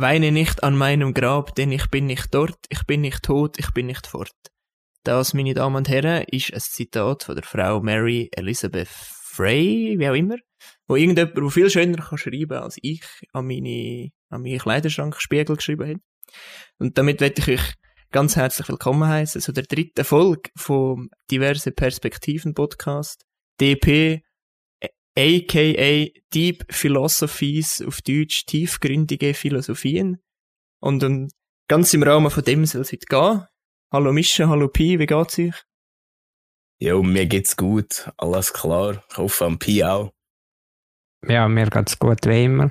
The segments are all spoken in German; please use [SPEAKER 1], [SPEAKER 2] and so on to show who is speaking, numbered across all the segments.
[SPEAKER 1] Weine nicht an meinem Grab, denn ich bin nicht dort, ich bin nicht tot, ich bin nicht fort. Das, meine Damen und Herren, ist ein Zitat von der Frau Mary Elizabeth Frey, wie auch immer, wo irgendjemand, der viel schöner kann schreiben als ich an meine, an meine Kleiderschrankspiegel geschrieben hat. Und damit werde ich euch ganz herzlich willkommen heißen zu der dritten Folge vom Diverse Perspektiven Podcast. DP, aka Deep Philosophies, auf Deutsch tiefgründige Philosophien. Und um, ganz im Rahmen von dem soll es heute gehen. Hallo Mischa, hallo Pi, wie geht's euch?
[SPEAKER 2] Jo, mir geht's gut, alles klar. Ich hoffe am Pi auch.
[SPEAKER 3] Ja, mir geht's gut wie immer.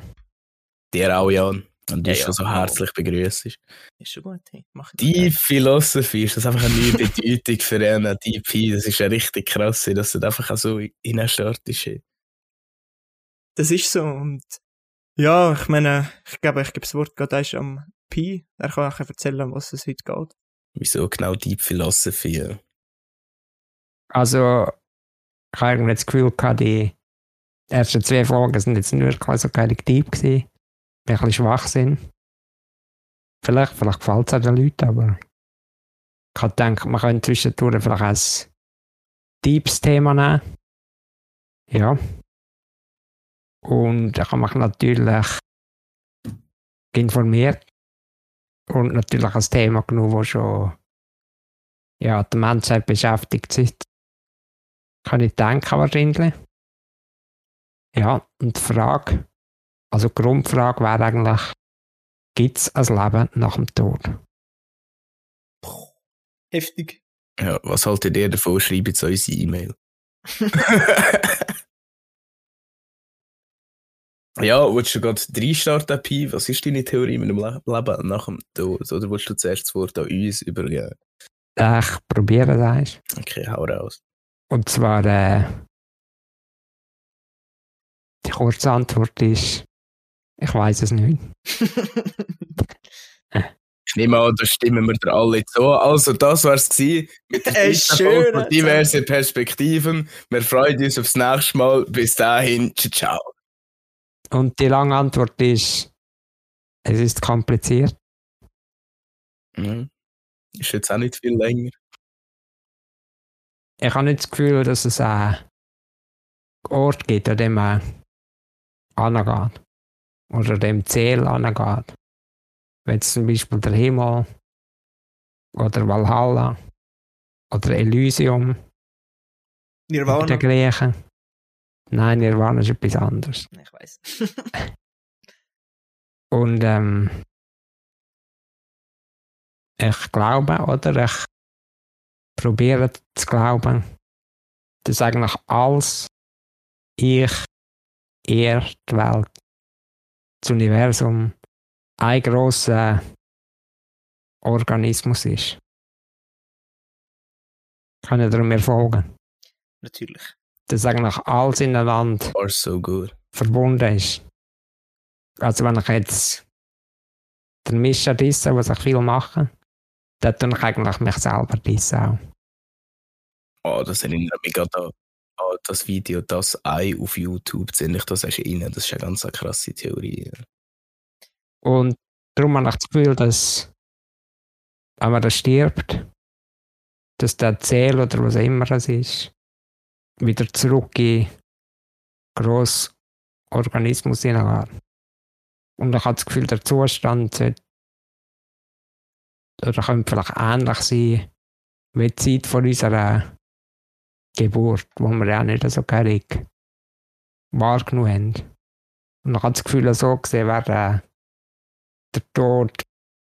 [SPEAKER 2] Dir auch, Jan. Und du
[SPEAKER 1] Ja,
[SPEAKER 2] schon so herzlich begrüßt.
[SPEAKER 1] Ist schon gut, hey. Mach
[SPEAKER 2] Die Philosophie ist das einfach eine neue Bedeutung für einen DP. Das ist ja richtig krass, dass du einfach auch so hineinstartest.
[SPEAKER 1] Das ist so und ja, ich meine, ich glaube, ich gebe das Wort gerade erst am Pi. Er kann auch erzählen, um was es heute geht.
[SPEAKER 2] Wieso genau Deep Philosophy? Ja.
[SPEAKER 3] Also, ich habe irgendwie das Gefühl gehabt, die ersten zwei Folgen sind jetzt nicht wirklich so geil deep gewesen. Ein bisschen schwach sind. Vielleicht, vielleicht gefällt es auch den Leuten, aber ich habe gedacht, man könnte zwischendurch vielleicht ein deeps Thema nehmen. Ja. Und ich habe mich natürlich informiert und natürlich ein Thema genommen, das schon ja, die Menschheit beschäftigt seit kann ich denken wahrscheinlich. Ja, und die Frage, also die Grundfrage wäre eigentlich, gibt es ein Leben nach dem Tod?
[SPEAKER 1] Heftig.
[SPEAKER 2] ja, was haltet ihr davon? Schreibt jetzt unsere E-Mail. ja, willst du gerade reinstarten, Pi? Was ist deine Theorie mit dem Le Leben nach dem Tod? Oder willst du zuerst das Wort an uns übergeben?
[SPEAKER 3] Ich probiere das.
[SPEAKER 2] Okay, hau raus.
[SPEAKER 3] Und zwar, äh, die kurze Antwort ist, ich weiß es nicht.
[SPEAKER 2] Ich nehme an, da stimmen wir dir alle zu. Also, das war es mit der
[SPEAKER 1] Ein
[SPEAKER 2] dritten
[SPEAKER 1] schöner
[SPEAKER 2] Folge von diverse Perspektiven. Wir freuen uns aufs nächste Mal. Bis dahin, ciao, ciao.
[SPEAKER 3] Und die lange Antwort ist, es ist kompliziert.
[SPEAKER 2] Mhm. Ist jetzt auch nicht viel länger.
[SPEAKER 3] Ich habe nicht das Gefühl, dass es einen Ort gibt, an dem man angeht. Oder dem Ziel angeht. Wenn es zum Beispiel der Himmel oder Valhalla oder Elysium oder
[SPEAKER 1] Nirvana.
[SPEAKER 3] der Griechen. Nein, Nirvana ist etwas anderes.
[SPEAKER 1] Ich weiß.
[SPEAKER 3] Und ähm, ich glaube, oder ich probiere zu glauben, dass eigentlich alles ich, er, die Welt, das Universum ein grosser Organismus ist. Kann ich mir folgen?
[SPEAKER 1] Natürlich.
[SPEAKER 3] Dass eigentlich alles ineinander
[SPEAKER 2] Far so good.
[SPEAKER 3] verbunden ist. Also wenn ich jetzt den Mischer disse, was ich viel mache, dann tue ich eigentlich mich selber disse auch.
[SPEAKER 2] Oh, das erinnert mich gerade an, an das Video, das Ei auf YouTube. Ziemlich, das hast du rein. Das ist eine ganz krasse Theorie.
[SPEAKER 3] Und darum habe ich das Gefühl, dass wenn man da stirbt, dass der Zähl oder was immer es ist, wieder zurück in grossen Organismus hineingeht. Und ich habe das Gefühl, der Zustand sollte, oder könnte vielleicht ähnlich sein wie die Zeit von unserer Geburt, wo wir ja nicht so gering wahrgenommen haben. Und ich habe das Gefühl, so gesehen wäre der Tod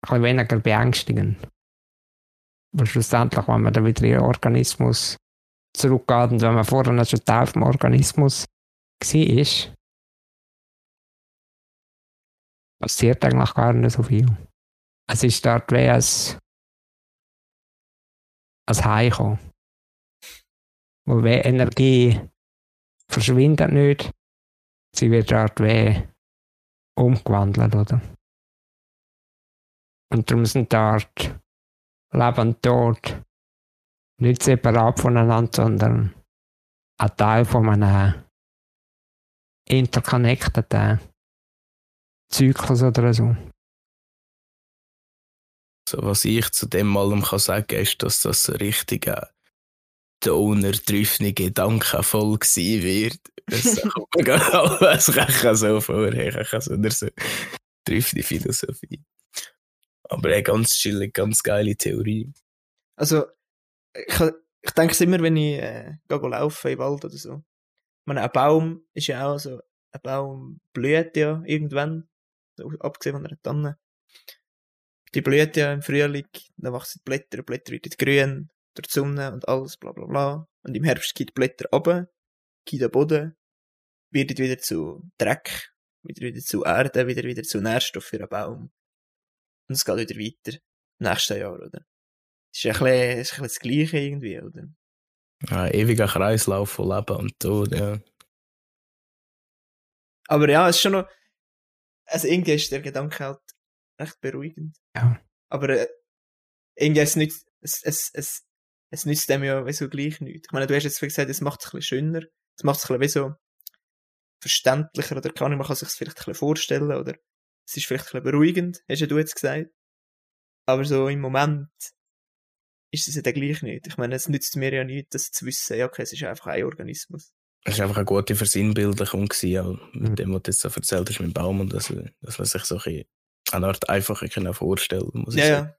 [SPEAKER 3] ein weniger beängstigend. Aber schlussendlich, wenn man dann wieder in den Organismus zurückgeht und wenn man vorher schon Teil vom Organismus war, passiert eigentlich gar nicht so viel. Es ist dort wie ein, ein Heimkommen. Wo wie Energie verschwindet nicht, sie wird dort wie umgewandelt, oder? Und darum sind dort Leben und Tod nicht separat voneinander, sondern ein Teil von einem interconnecteden Zyklus oder so.
[SPEAKER 2] So, was ich zu dem allem kann sagen ist, dass das so richtig äh, Donner-triffende Gedanken voll gewesen wird. Das kommt mir gerade alles so vor. Ich kann so eine so triffende Philosophie. Aber eine ganz chillig, ganz geile Theorie.
[SPEAKER 1] Also, ich, ich denke es immer, wenn ich äh, gehe laufen im Wald oder so. Ich meine, ein Baum ist ja auch so, ein Baum blüht ja irgendwann, so, abgesehen von einer Tanne. Die blüht ja im Frühling, dann wachsen die Blätter, die Blätter werden grün, durch die Sonne und alles, bla bla bla. Und im Herbst geht die Blätter runter, geht der Boden, wird wieder zu Dreck, wieder wieder zu Erde, wieder wieder zu Nährstoff für einen Baum. Und es geht wieder weiter. Nächstes Jahr, oder? Ist ein bisschen, ist ein bisschen das Gleiche irgendwie, oder?
[SPEAKER 2] Ja, ewiger Kreislauf von Leben und Tod, ja.
[SPEAKER 1] Aber ja, es ist schon noch, also irgendwie ist der Gedanke halt recht beruhigend.
[SPEAKER 3] Ja.
[SPEAKER 1] Aber äh, irgendwie ist es nicht, es, es, es, es nützt dem ja wieso gleich nichts. Ich meine, du hast jetzt gesagt, es macht es ein bisschen schöner, es macht es ein bisschen wie so verständlicher oder kann man kann sich es vielleicht ein bisschen vorstellen oder es ist vielleicht ein bisschen beruhigend, hast ja du jetzt gesagt. Aber so im Moment ist es ja dann gleich nicht. Ich meine, es nützt mir ja nichts, das zu wissen, ja, okay, es ist einfach ein Organismus.
[SPEAKER 2] Es war einfach eine gute Versinnbildlichung gewesen, mit dem, was du jetzt so erzählt hast mit dem Baum und das, dass man sich so ein eine Art einfacher können vorstellen muss
[SPEAKER 1] Ja, ja.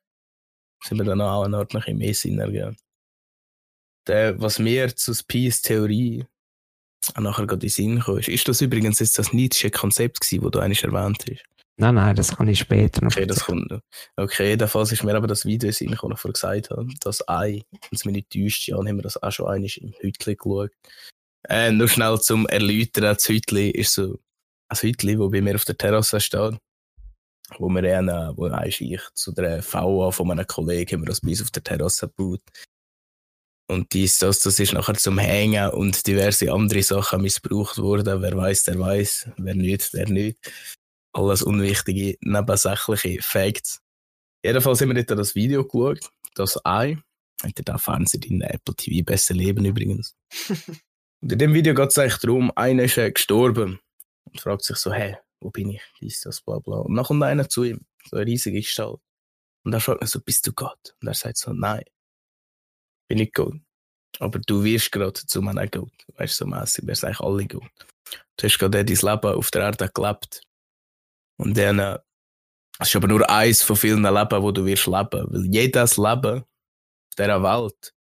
[SPEAKER 2] Sind wir dann auch eine Art noch ein mehr Sinn ergeben. Der, was mir zur Peace-Theorie nachher gerade in den Sinn kam, ist, ist das übrigens jetzt das Nietzsche Konzept gewesen, das du eigentlich erwähnt hast?
[SPEAKER 3] Nein, nein, das kann ich später noch.
[SPEAKER 2] Okay, das kommt noch. Okay, jedenfalls ist mir aber das Video in ich vorher gesagt habe. Das Ei, wenn es mich nicht täuscht, ja, haben wir das auch schon einmal im Hütli geschaut. Äh, nur schnell zum Erläutern, das Hütli ist so ein Hütli, das bei mir auf der Terrasse steht. Wo wir dann, wo ich zu der VA von meinem Kollegen, haben wir das bei uns auf der Terrasse gebaut. Und dies, das, das ist nachher zum Hängen und diverse andere Sachen missbraucht worden. Wer weiß, der weiß. Wer nicht, der nicht. Alles unwichtige, nebensächliche Facts. Jedenfalls haben wir dort das Video geschaut. Das Ei. Habt ihr da Fernsehen in Apple TV besser leben übrigens. und in dem Video geht es eigentlich darum, einer ist äh, gestorben. Und fragt sich so, hey, wo bin ich? Dies, das, bla bla. Und dann kommt einer zu ihm. So eine riesige Gestalt. Und er fragt ihn so, bist du Gott? Und er sagt so, nein bin ich Gott. Aber du wirst gerade zu meinem Gott. Weißt du, so mäßig, wir sind eigentlich alle Gott. Du hast gerade dein Leben auf der Erde gelebt. Und dann, äh, es ist aber nur eins von vielen Leben, wo du wirst leben. Weil jedes Leben auf dieser Welt,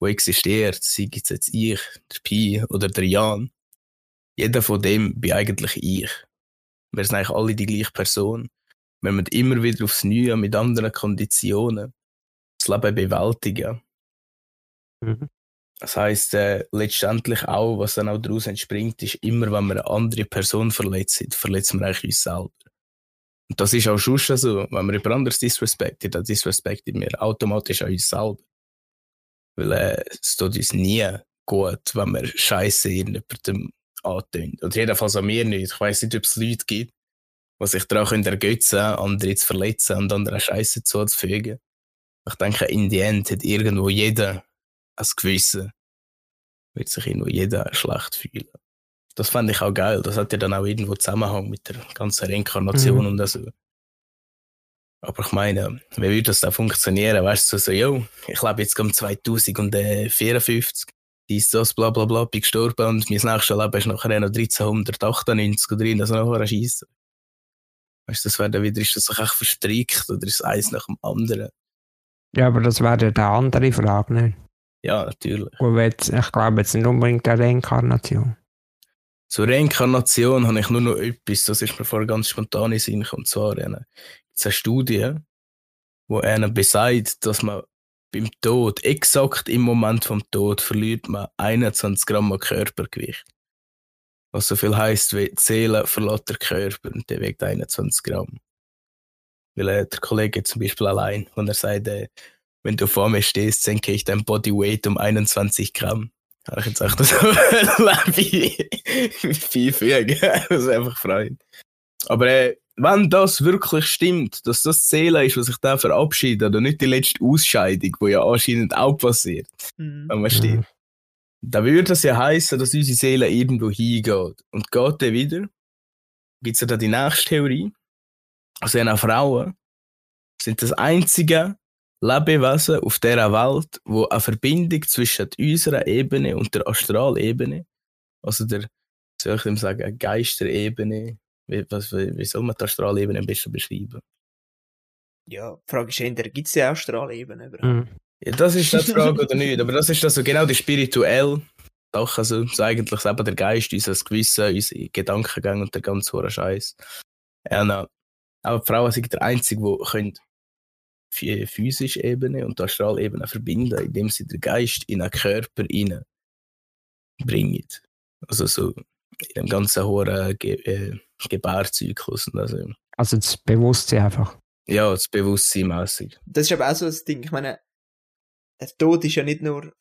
[SPEAKER 2] wo existiert, sei es jetzt ich, der Pi oder der Jan, jeder von dem bin eigentlich ich. Wir sind eigentlich alle die gleiche Person. Wir müssen immer wieder aufs Neue mit anderen Konditionen das Leben bewältigen.
[SPEAKER 3] Mhm.
[SPEAKER 2] Das heisst, äh, letztendlich auch, was dann auch daraus entspringt, ist immer, wenn wir eine andere Person verletzt, verletzen wir eigentlich uns selber. Und das ist auch schon so, wenn wir über anderes disrespekten, dann disrespekten wir automatisch auch uns selber. Weil äh, es tut uns nie gut, wenn wir Scheiße irgendjemandem antönen. Oder jedenfalls an mir nicht. Ich weiss nicht, ob es Leute gibt, die sich daran ergötzen können, andere zu verletzen und andere Scheiße zuzufügen. Ich denke, in die End hat irgendwo jeder als Gewissen wird sich irgendwo jeder schlecht fühlen. Das fand ich auch geil. Das hat ja dann auch irgendwo Zusammenhang mit der ganzen Reinkarnation mhm. und so. Aber ich meine, wie würde das da funktionieren? Weißt du, so, yo, ich lebe jetzt um 2054, dies, das, bla, bla, bla, bin gestorben und mein nächstes Leben ist nachher noch 1398 oder drin, also nachher ein Scheiße. Weißt du, das wäre dann wieder, ist das echt verstrickt oder ist eins nach dem anderen?
[SPEAKER 3] Ja, aber das wäre eine andere Frage, nicht?
[SPEAKER 2] Ja, natürlich.
[SPEAKER 3] Jetzt, ich glaube jetzt nicht unbedingt eine Reinkarnation.
[SPEAKER 2] Zur Reinkarnation habe ich nur noch etwas, das ist mir vorher ganz spontan in Sinn Und zwar eine, eine Studie, wo einer besagt, dass man beim Tod, exakt im Moment vom Tod, verliert man 21 Gramm Körpergewicht. Was so viel heisst, wie die Seele verlässt der Körper und der wiegt 21 Gramm. Weil äh, der Kollege zum Beispiel allein, wenn er sagt, äh, wenn du vor mir stehst, senke ich dein Bodyweight um 21 Gramm. Habe ich jetzt auch das wie viel fügen. Das ist einfach freuen. Aber äh, wenn das wirklich stimmt, dass das Seele ist, was sich da verabschiedet, und nicht die letzte Ausscheidung, wo ja anscheinend auch passiert, mhm. wenn man steht, mhm. dann würde das ja heißen, dass unsere Seele irgendwo hingeht. Und geht der wieder? Gibt es ja da die nächste Theorie? Also, eine Frauen sind das einzige Lebewesen auf dieser Welt, wo eine Verbindung zwischen unserer Ebene und der Astralebene, also der, soll ich dem sagen, Geisterebene, wie, was, wie soll man die Astralebene am besten beschreiben?
[SPEAKER 1] Ja, die Frage ist eher, gibt es ja auch Strahlebenen überhaupt?
[SPEAKER 3] Mhm.
[SPEAKER 2] Ja, das ist die Frage oder nicht, aber das ist also genau die spirituelle Sache, also so eigentlich eben der Geist, unser Gewissen, unsere Gedankengänge und der ganze hohe Scheiß. Ja, no. aber die Frauen sind der Einzige, die können die physische Ebene und die Astralebene verbinden, indem sie den Geist in einen Körper bringen. Also so in dem ganzen hohen Ge äh, Gebärzyklus. Und also,
[SPEAKER 3] Also das Bewusstsein einfach.
[SPEAKER 2] ja, das Bewusstsein mässig.
[SPEAKER 1] Das ist aber auch so ein Ding. Ich meine, der Tod ist ja nicht nur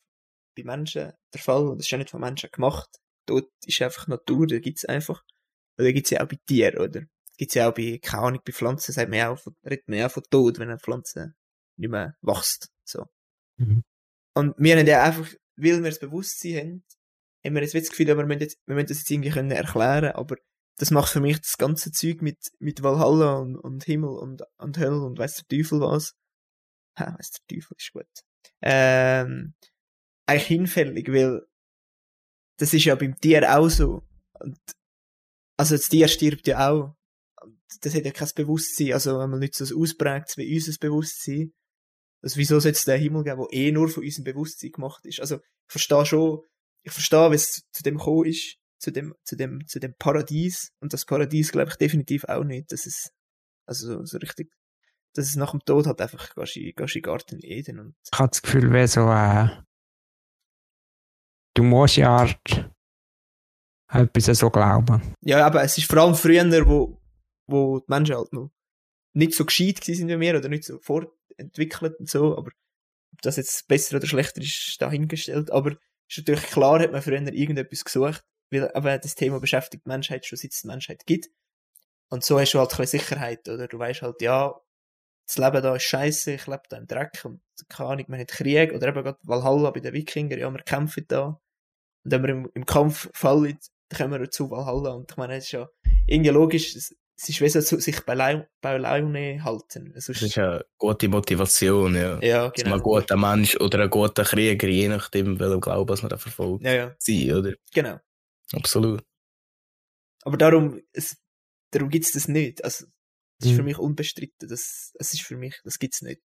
[SPEAKER 1] bei Menschen der Fall, und das ist ja nicht von Menschen gemacht. Tod ist einfach Natur, da gibt's einfach. Oder gibt's ja auch bei Tieren, oder? Gibt's ja auch bei, keine Ahnung, bei Pflanzen, sagt man ja auch, redet man ja auch von Tod, wenn eine Pflanze nicht mehr wächst, so.
[SPEAKER 3] Mhm.
[SPEAKER 1] Und wir haben ja einfach, weil wir das Bewusstsein haben, haben wir jetzt das Gefühl, wir müssen, jetzt, wir müssen das jetzt irgendwie können erklären, aber das macht für mich das ganze Zeug mit, mit Valhalla und, und Himmel und, und Hölle und weiss der Teufel was. Ha, weiss der Teufel ist gut. Ähm, eigentlich hinfällig, weil das ist ja beim Tier auch so. Und, also das Tier stirbt ja auch. Das hat ja kein Bewusstsein, also wenn man nicht so ausprägt wie unser Bewusstsein. Also wieso soll es den Himmel geben, der eh nur von unserem Bewusstsein gemacht ist? Also ich verstehe schon, ich verstehe, wie es zu dem gekommen ist, zu dem, zu dem, zu dem Paradies. Und das Paradies glaube ich definitiv auch nicht, dass es, also so, so richtig, dass es nach dem Tod halt einfach gehst in gehst in den Garten Eden und
[SPEAKER 3] Ich habe das Gefühl, wie so äh, du musst ja Art etwas so glauben.
[SPEAKER 1] Ja, aber es ist vor allem früher, wo, wo die Menschen halt noch nicht so gescheit sind wie wir oder nicht so fortentwickelt und so, aber ob das jetzt besser oder schlechter ist, dahingestellt. Aber ist natürlich klar, hat man früher irgendetwas gesucht, weil aber das Thema beschäftigt die Menschheit schon seit es die Menschheit gibt. Und so hast du halt keine Sicherheit, oder? Du weißt halt, ja, das Leben da ist scheiße, ich lebe da im Dreck und keine Ahnung, man hat Krieg oder eben gerade Valhalla bei den Wikingern, ja, wir kämpfen da. Und wenn wir im, im Kampf fallen, dann kommen wir zu Valhalla. Und ich meine, es ist ja irgendwie logisch, es ist wie so sich bei, Lau bei Laune halten. Es
[SPEAKER 2] Das ist eine gute Motivation, ja.
[SPEAKER 1] ja,
[SPEAKER 2] Dass man
[SPEAKER 1] genau.
[SPEAKER 2] ein guter Mensch oder ein guter Krieger, je nachdem, welchem Glauben was man da verfolgt,
[SPEAKER 1] Ja, ja,
[SPEAKER 2] sein, oder?
[SPEAKER 1] genau.
[SPEAKER 2] Absolut.
[SPEAKER 1] Aber darum, es, darum gibt's das nicht. Also, das ist
[SPEAKER 3] Mhm.
[SPEAKER 1] für mich unbestritten. Das, es ist für mich, das gibt's nicht.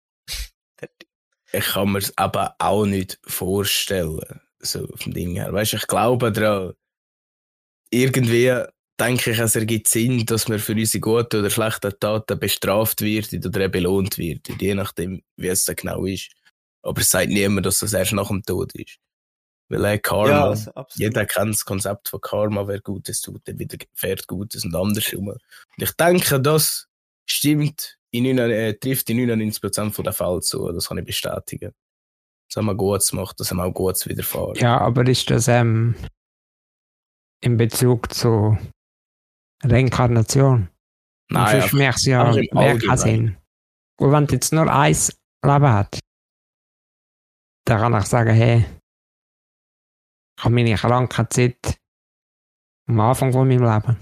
[SPEAKER 1] Fertig.
[SPEAKER 2] Ich kann mir es aber auch nicht vorstellen, so vom Ding her. Weißt du, ich glaube daran, irgendwie denke ich, es ergibt Sinn, dass man für unsere guten oder schlechten Taten bestraft wird oder belohnt wird, je nachdem, wie es dann genau ist. Aber es sagt niemand, dass das erst nach dem Tod ist. Weil äh, Karma,
[SPEAKER 1] ja, also,
[SPEAKER 2] jeder kennt das Konzept von Karma, wer Gutes tut, der widerfährt Gutes und andersrum. Und ich denke, das stimmt, in 9, äh, trifft in 99% der Fälle zu, das kann ich bestätigen. Das haben wir Gutes gemacht, das haben wir auch Gutes widerfahren.
[SPEAKER 3] Ja, aber ist das ähm, in Bezug zu Reinkarnation?
[SPEAKER 2] Nein,
[SPEAKER 3] Sonst merkst du ja keinen
[SPEAKER 2] Allgemeinen.
[SPEAKER 3] Sinn. Und wenn du jetzt nur eins Leben hat, dann kann ich sagen, hey, ich habe meine Krankheit am Anfang von meinem Leben.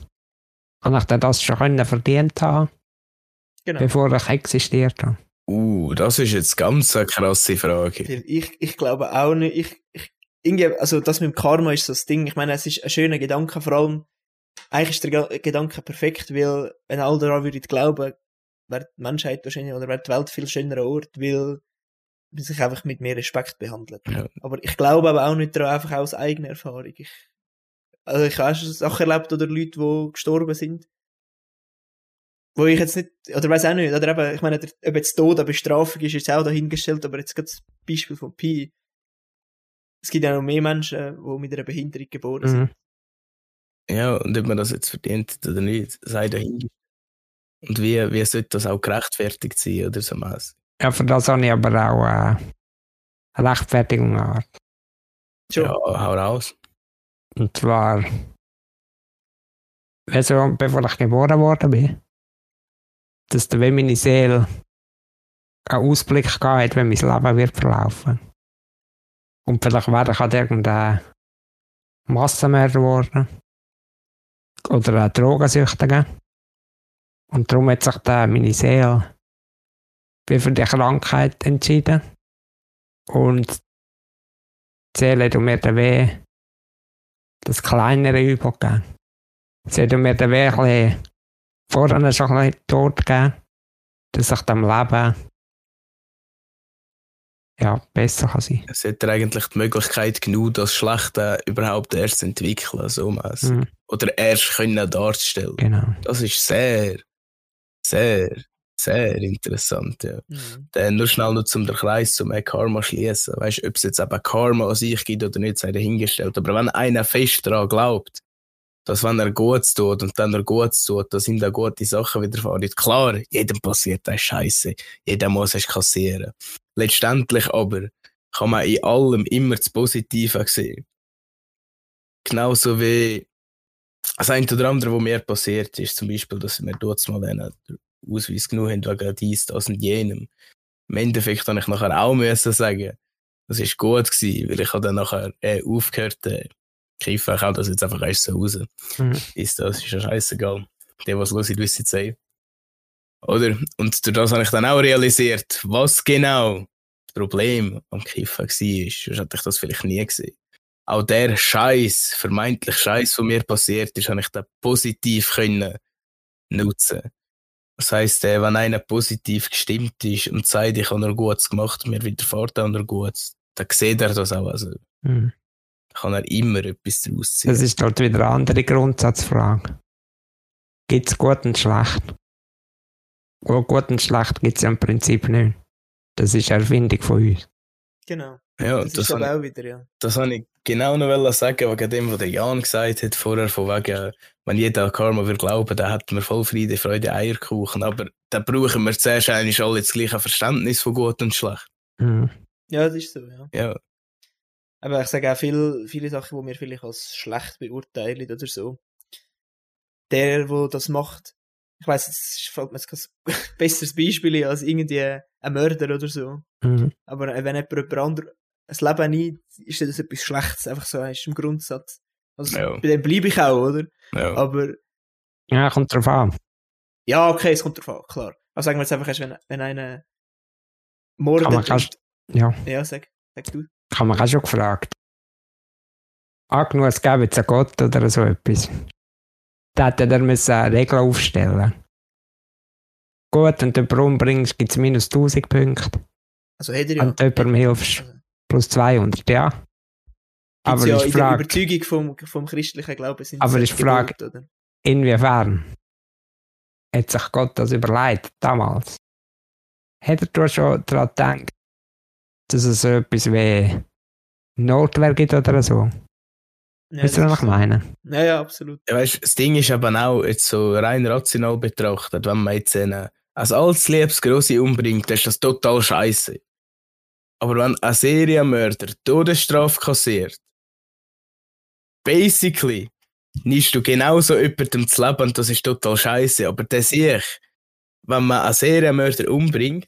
[SPEAKER 3] Kann ich dann das schon können verdient haben,
[SPEAKER 1] genau.
[SPEAKER 3] bevor ich existiert habe?
[SPEAKER 2] uh, das ist jetzt ganz eine krasse Frage.
[SPEAKER 1] Ich, ich glaube auch nicht, ich, ich, irgendwie, also das mit dem Karma ist so das Ding. Ich meine, es ist ein schöner Gedanke, vor allem, eigentlich ist der Ge- Gedanke perfekt, weil, wenn alle daran würden glauben, wäre die Menschheit wahrscheinlich, oder wäre die Welt viel schönerer Ort, weil man sich einfach mit mehr Respekt behandelt.
[SPEAKER 2] Ja.
[SPEAKER 1] Aber ich glaube aber auch nicht daran, einfach aus eigener Erfahrung. Ich, also ich habe schon Sachen erlebt, oder Leute, die gestorben sind, wo ich jetzt nicht, oder weiß auch nicht, oder eben, ich meine, der- ob jetzt Tod eine Bestrafung ist, ist jetzt auch dahingestellt, aber jetzt gerade das Beispiel von Pi. Es gibt ja noch mehr Menschen, die mit einer Behinderung geboren sind.
[SPEAKER 3] Mhm.
[SPEAKER 2] Ja, und ob man das jetzt verdient hat oder nicht, sei dahin. Und wie, wie sollte das auch gerechtfertigt sein oder so mäßig?
[SPEAKER 3] Ja, für das habe ich aber auch äh, eine Rechtfertigung gehabt.
[SPEAKER 1] Schon.
[SPEAKER 2] Ja, hau raus.
[SPEAKER 3] Und zwar, also, bevor ich geboren worden bin, dass der, wenn meine Seele einen Ausblick gehabt hat, wie mein Leben wird verlaufen. Und vielleicht wäre ich halt irgendein Massenmörder geworden. Oder ein Drogensüchtiger. Und darum hat sich der, meine Seele für die Krankheit entschieden. Und Seele du mir den Weh das kleinere Übel gegeben. Sie hat mir den Weg ein vorne schon ein bisschen tot gegeben, dass ich dem Leben ja, besser kann sein.
[SPEAKER 2] Es hat eigentlich die Möglichkeit genug, das Schlechte überhaupt erst zu entwickeln, so mäßig.
[SPEAKER 3] Mhm.
[SPEAKER 2] Oder erst können darzustellen.
[SPEAKER 3] Genau.
[SPEAKER 2] Das ist sehr, sehr, sehr interessant, ja.
[SPEAKER 1] Mhm.
[SPEAKER 2] Dann nur schnell noch zum den Kreis zum Karma schließen. Weißt du, ob es jetzt eben Karma an sich gibt oder nicht, sei dahingestellt. Aber wenn einer fest daran glaubt, dass wenn er Gutes tut und dann er Gutes tut, dass ihm da gute Sachen widerfahren. Klar, jedem passiert das Scheiße. Jeder muss es kassieren. Letztendlich aber kann man in allem immer das Positive sehen. Genauso wie das eine oder andere, was mir passiert ist, zum Beispiel, dass wir dort mal einen Ausweis genug haben wegen dies, das und jenem. Im Endeffekt habe ich nachher auch müssen sagen, das ist gut gewesen, weil ich habe dann nachher äh, aufgehört, äh, kiffen, ich hau das jetzt einfach erst so raus.
[SPEAKER 3] Mhm.
[SPEAKER 2] Ist das, ist ja scheißegal. Der, was los ist, wissen es Oder? Und durch das habe ich dann auch realisiert, was genau das Problem am Kiffen war. Sonst hätte ich das vielleicht nie gesehen. Auch der Scheiß, vermeintlich Scheiß, der mir passiert ist, habe ich dann positiv können nutzen. Das heisst, äh, wenn einer positiv gestimmt ist und sagt, ich habe noch Gutes gemacht, mir widerfährt auch noch Gutes, dann sieht er das auch. Also
[SPEAKER 3] Mhm.
[SPEAKER 2] kann er immer etwas daraus ziehen.
[SPEAKER 3] Das ist dort wieder eine andere Grundsatzfrage. Gibt es gut und schlecht? Gut, gut und schlecht gibt es ja im Prinzip nicht. Das ist eine Erfindung von uns.
[SPEAKER 1] Genau.
[SPEAKER 2] ja,
[SPEAKER 1] Das,
[SPEAKER 2] das,
[SPEAKER 1] ist
[SPEAKER 2] habe
[SPEAKER 1] aber auch wieder, ja.
[SPEAKER 2] Das wollte ich genau noch sagen, wegen dem, was der Jan gesagt hat vorher, von wegen, wenn jeder an Karma würde glauben, dann hätten wir voll Friede, Freude, Eierkuchen. Aber dann brauchen wir zuerst eigentlich alle das gleiche Verständnis von gut und schlecht.
[SPEAKER 3] Mhm.
[SPEAKER 1] Ja, das ist so, ja.
[SPEAKER 2] Ja,
[SPEAKER 1] Aber ich sage auch viel, viele Sachen, die wir vielleicht als schlecht beurteilen oder so. Der, der das macht, ich weiss, es fällt mir jetzt kein besseres Beispiel ein als irgendwie ein Mörder oder so.
[SPEAKER 3] Mhm.
[SPEAKER 1] Aber wenn jemand jemand anderes ein Leben nimmt, ist das etwas Schlechtes, einfach so, ist im Grundsatz. Also,
[SPEAKER 2] Ja.
[SPEAKER 1] bei dem bleibe ich auch, oder?
[SPEAKER 2] ja.
[SPEAKER 1] Aber,
[SPEAKER 3] Ja, kommt drauf an.
[SPEAKER 1] ja, okay, es kommt drauf an, klar. Aber sagen wir jetzt einfach, erst, wenn, wenn einer mordet.
[SPEAKER 3] Kann man kannst, ja,
[SPEAKER 1] ja, sag, sag du.
[SPEAKER 3] kann man auch schon gefragt. Angenommen, es gäbe jetzt einen Gott oder so etwas. Da hätte er müssen eine Regel aufstellen. Gut, und jemanden umbringst, gibt es minus 1000 Punkte.
[SPEAKER 1] Also, er ja.
[SPEAKER 3] Du jemandem hilfst, plus 200, ja.
[SPEAKER 1] gibt's
[SPEAKER 3] Aber
[SPEAKER 1] ja in
[SPEAKER 3] die Frage,
[SPEAKER 1] der Überzeugung vom, vom christlichen Glauben sind
[SPEAKER 3] Aber die Frage-
[SPEAKER 1] Geburt,
[SPEAKER 3] inwiefern hat sich Gott das überlegt, damals? Hat er da schon daran gedacht, dass es so etwas wie Notwehr gibt oder so?
[SPEAKER 1] Ja,
[SPEAKER 3] Wisst ihr,
[SPEAKER 1] das
[SPEAKER 3] was
[SPEAKER 1] ist
[SPEAKER 3] ich meine?
[SPEAKER 1] Ja, ja, absolut.
[SPEAKER 2] Ja, weißt, das Ding ist eben auch jetzt so rein rational betrachtet, wenn man jetzt einen, als altes Liebes Grosse umbringt, dann ist das total scheiße. Aber wenn ein Serienmörder Todesstrafe kassiert, basically nimmst du genauso jemandem das Leben und das ist total scheiße. Aber das sehe ich, wenn man einen Serienmörder umbringt,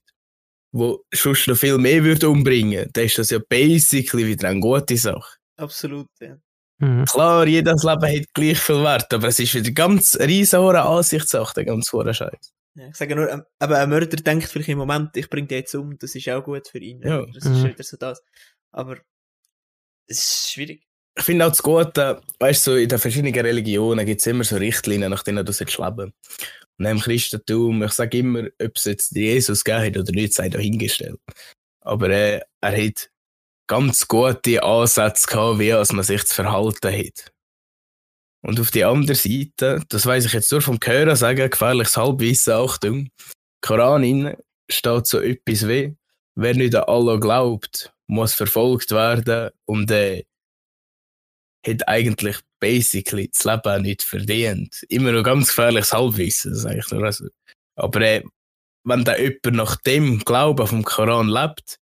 [SPEAKER 2] wo sonst noch viel mehr würde umbringen, dann ist das ja basically wieder eine gute Sache.
[SPEAKER 1] Absolut, ja.
[SPEAKER 3] Mhm.
[SPEAKER 2] Klar, jedes Leben hat gleich viel Wert, aber es ist wieder ganz riesige Ansichtssache, der ganz hohe Scheiß.
[SPEAKER 1] ja. Ich sage nur, ähm, aber ein Mörder denkt vielleicht im Moment, ich bringe den jetzt um, das ist auch gut für ihn.
[SPEAKER 2] Ja.
[SPEAKER 1] Das ist
[SPEAKER 3] Mhm.
[SPEAKER 1] wieder so das. Aber es ist schwierig.
[SPEAKER 2] Ich finde auch das Gute, weißt du, so in den verschiedenen Religionen gibt es immer so Richtlinien, nach denen du sollst leben Und im Christentum, ich sage immer, ob es jetzt Jesus gegeben hat oder nicht, sei dahingestellt. Aber äh, er hat ganz gute Ansätze gehabt, wie als man sich zu verhalten hat. Und auf die andere Seite, das weiß ich jetzt nur vom Hören sagen, gefährliches Halbwissen, Achtung, Koran steht so etwas wie, wer nicht an Allah glaubt, muss verfolgt werden und äh, hat eigentlich basically das Leben nicht verdient. Immer noch ganz gefährliches Halbwissen, das eigentlich nur so. Aber äh, wenn da jemand nach dem Glauben vom Koran lebt,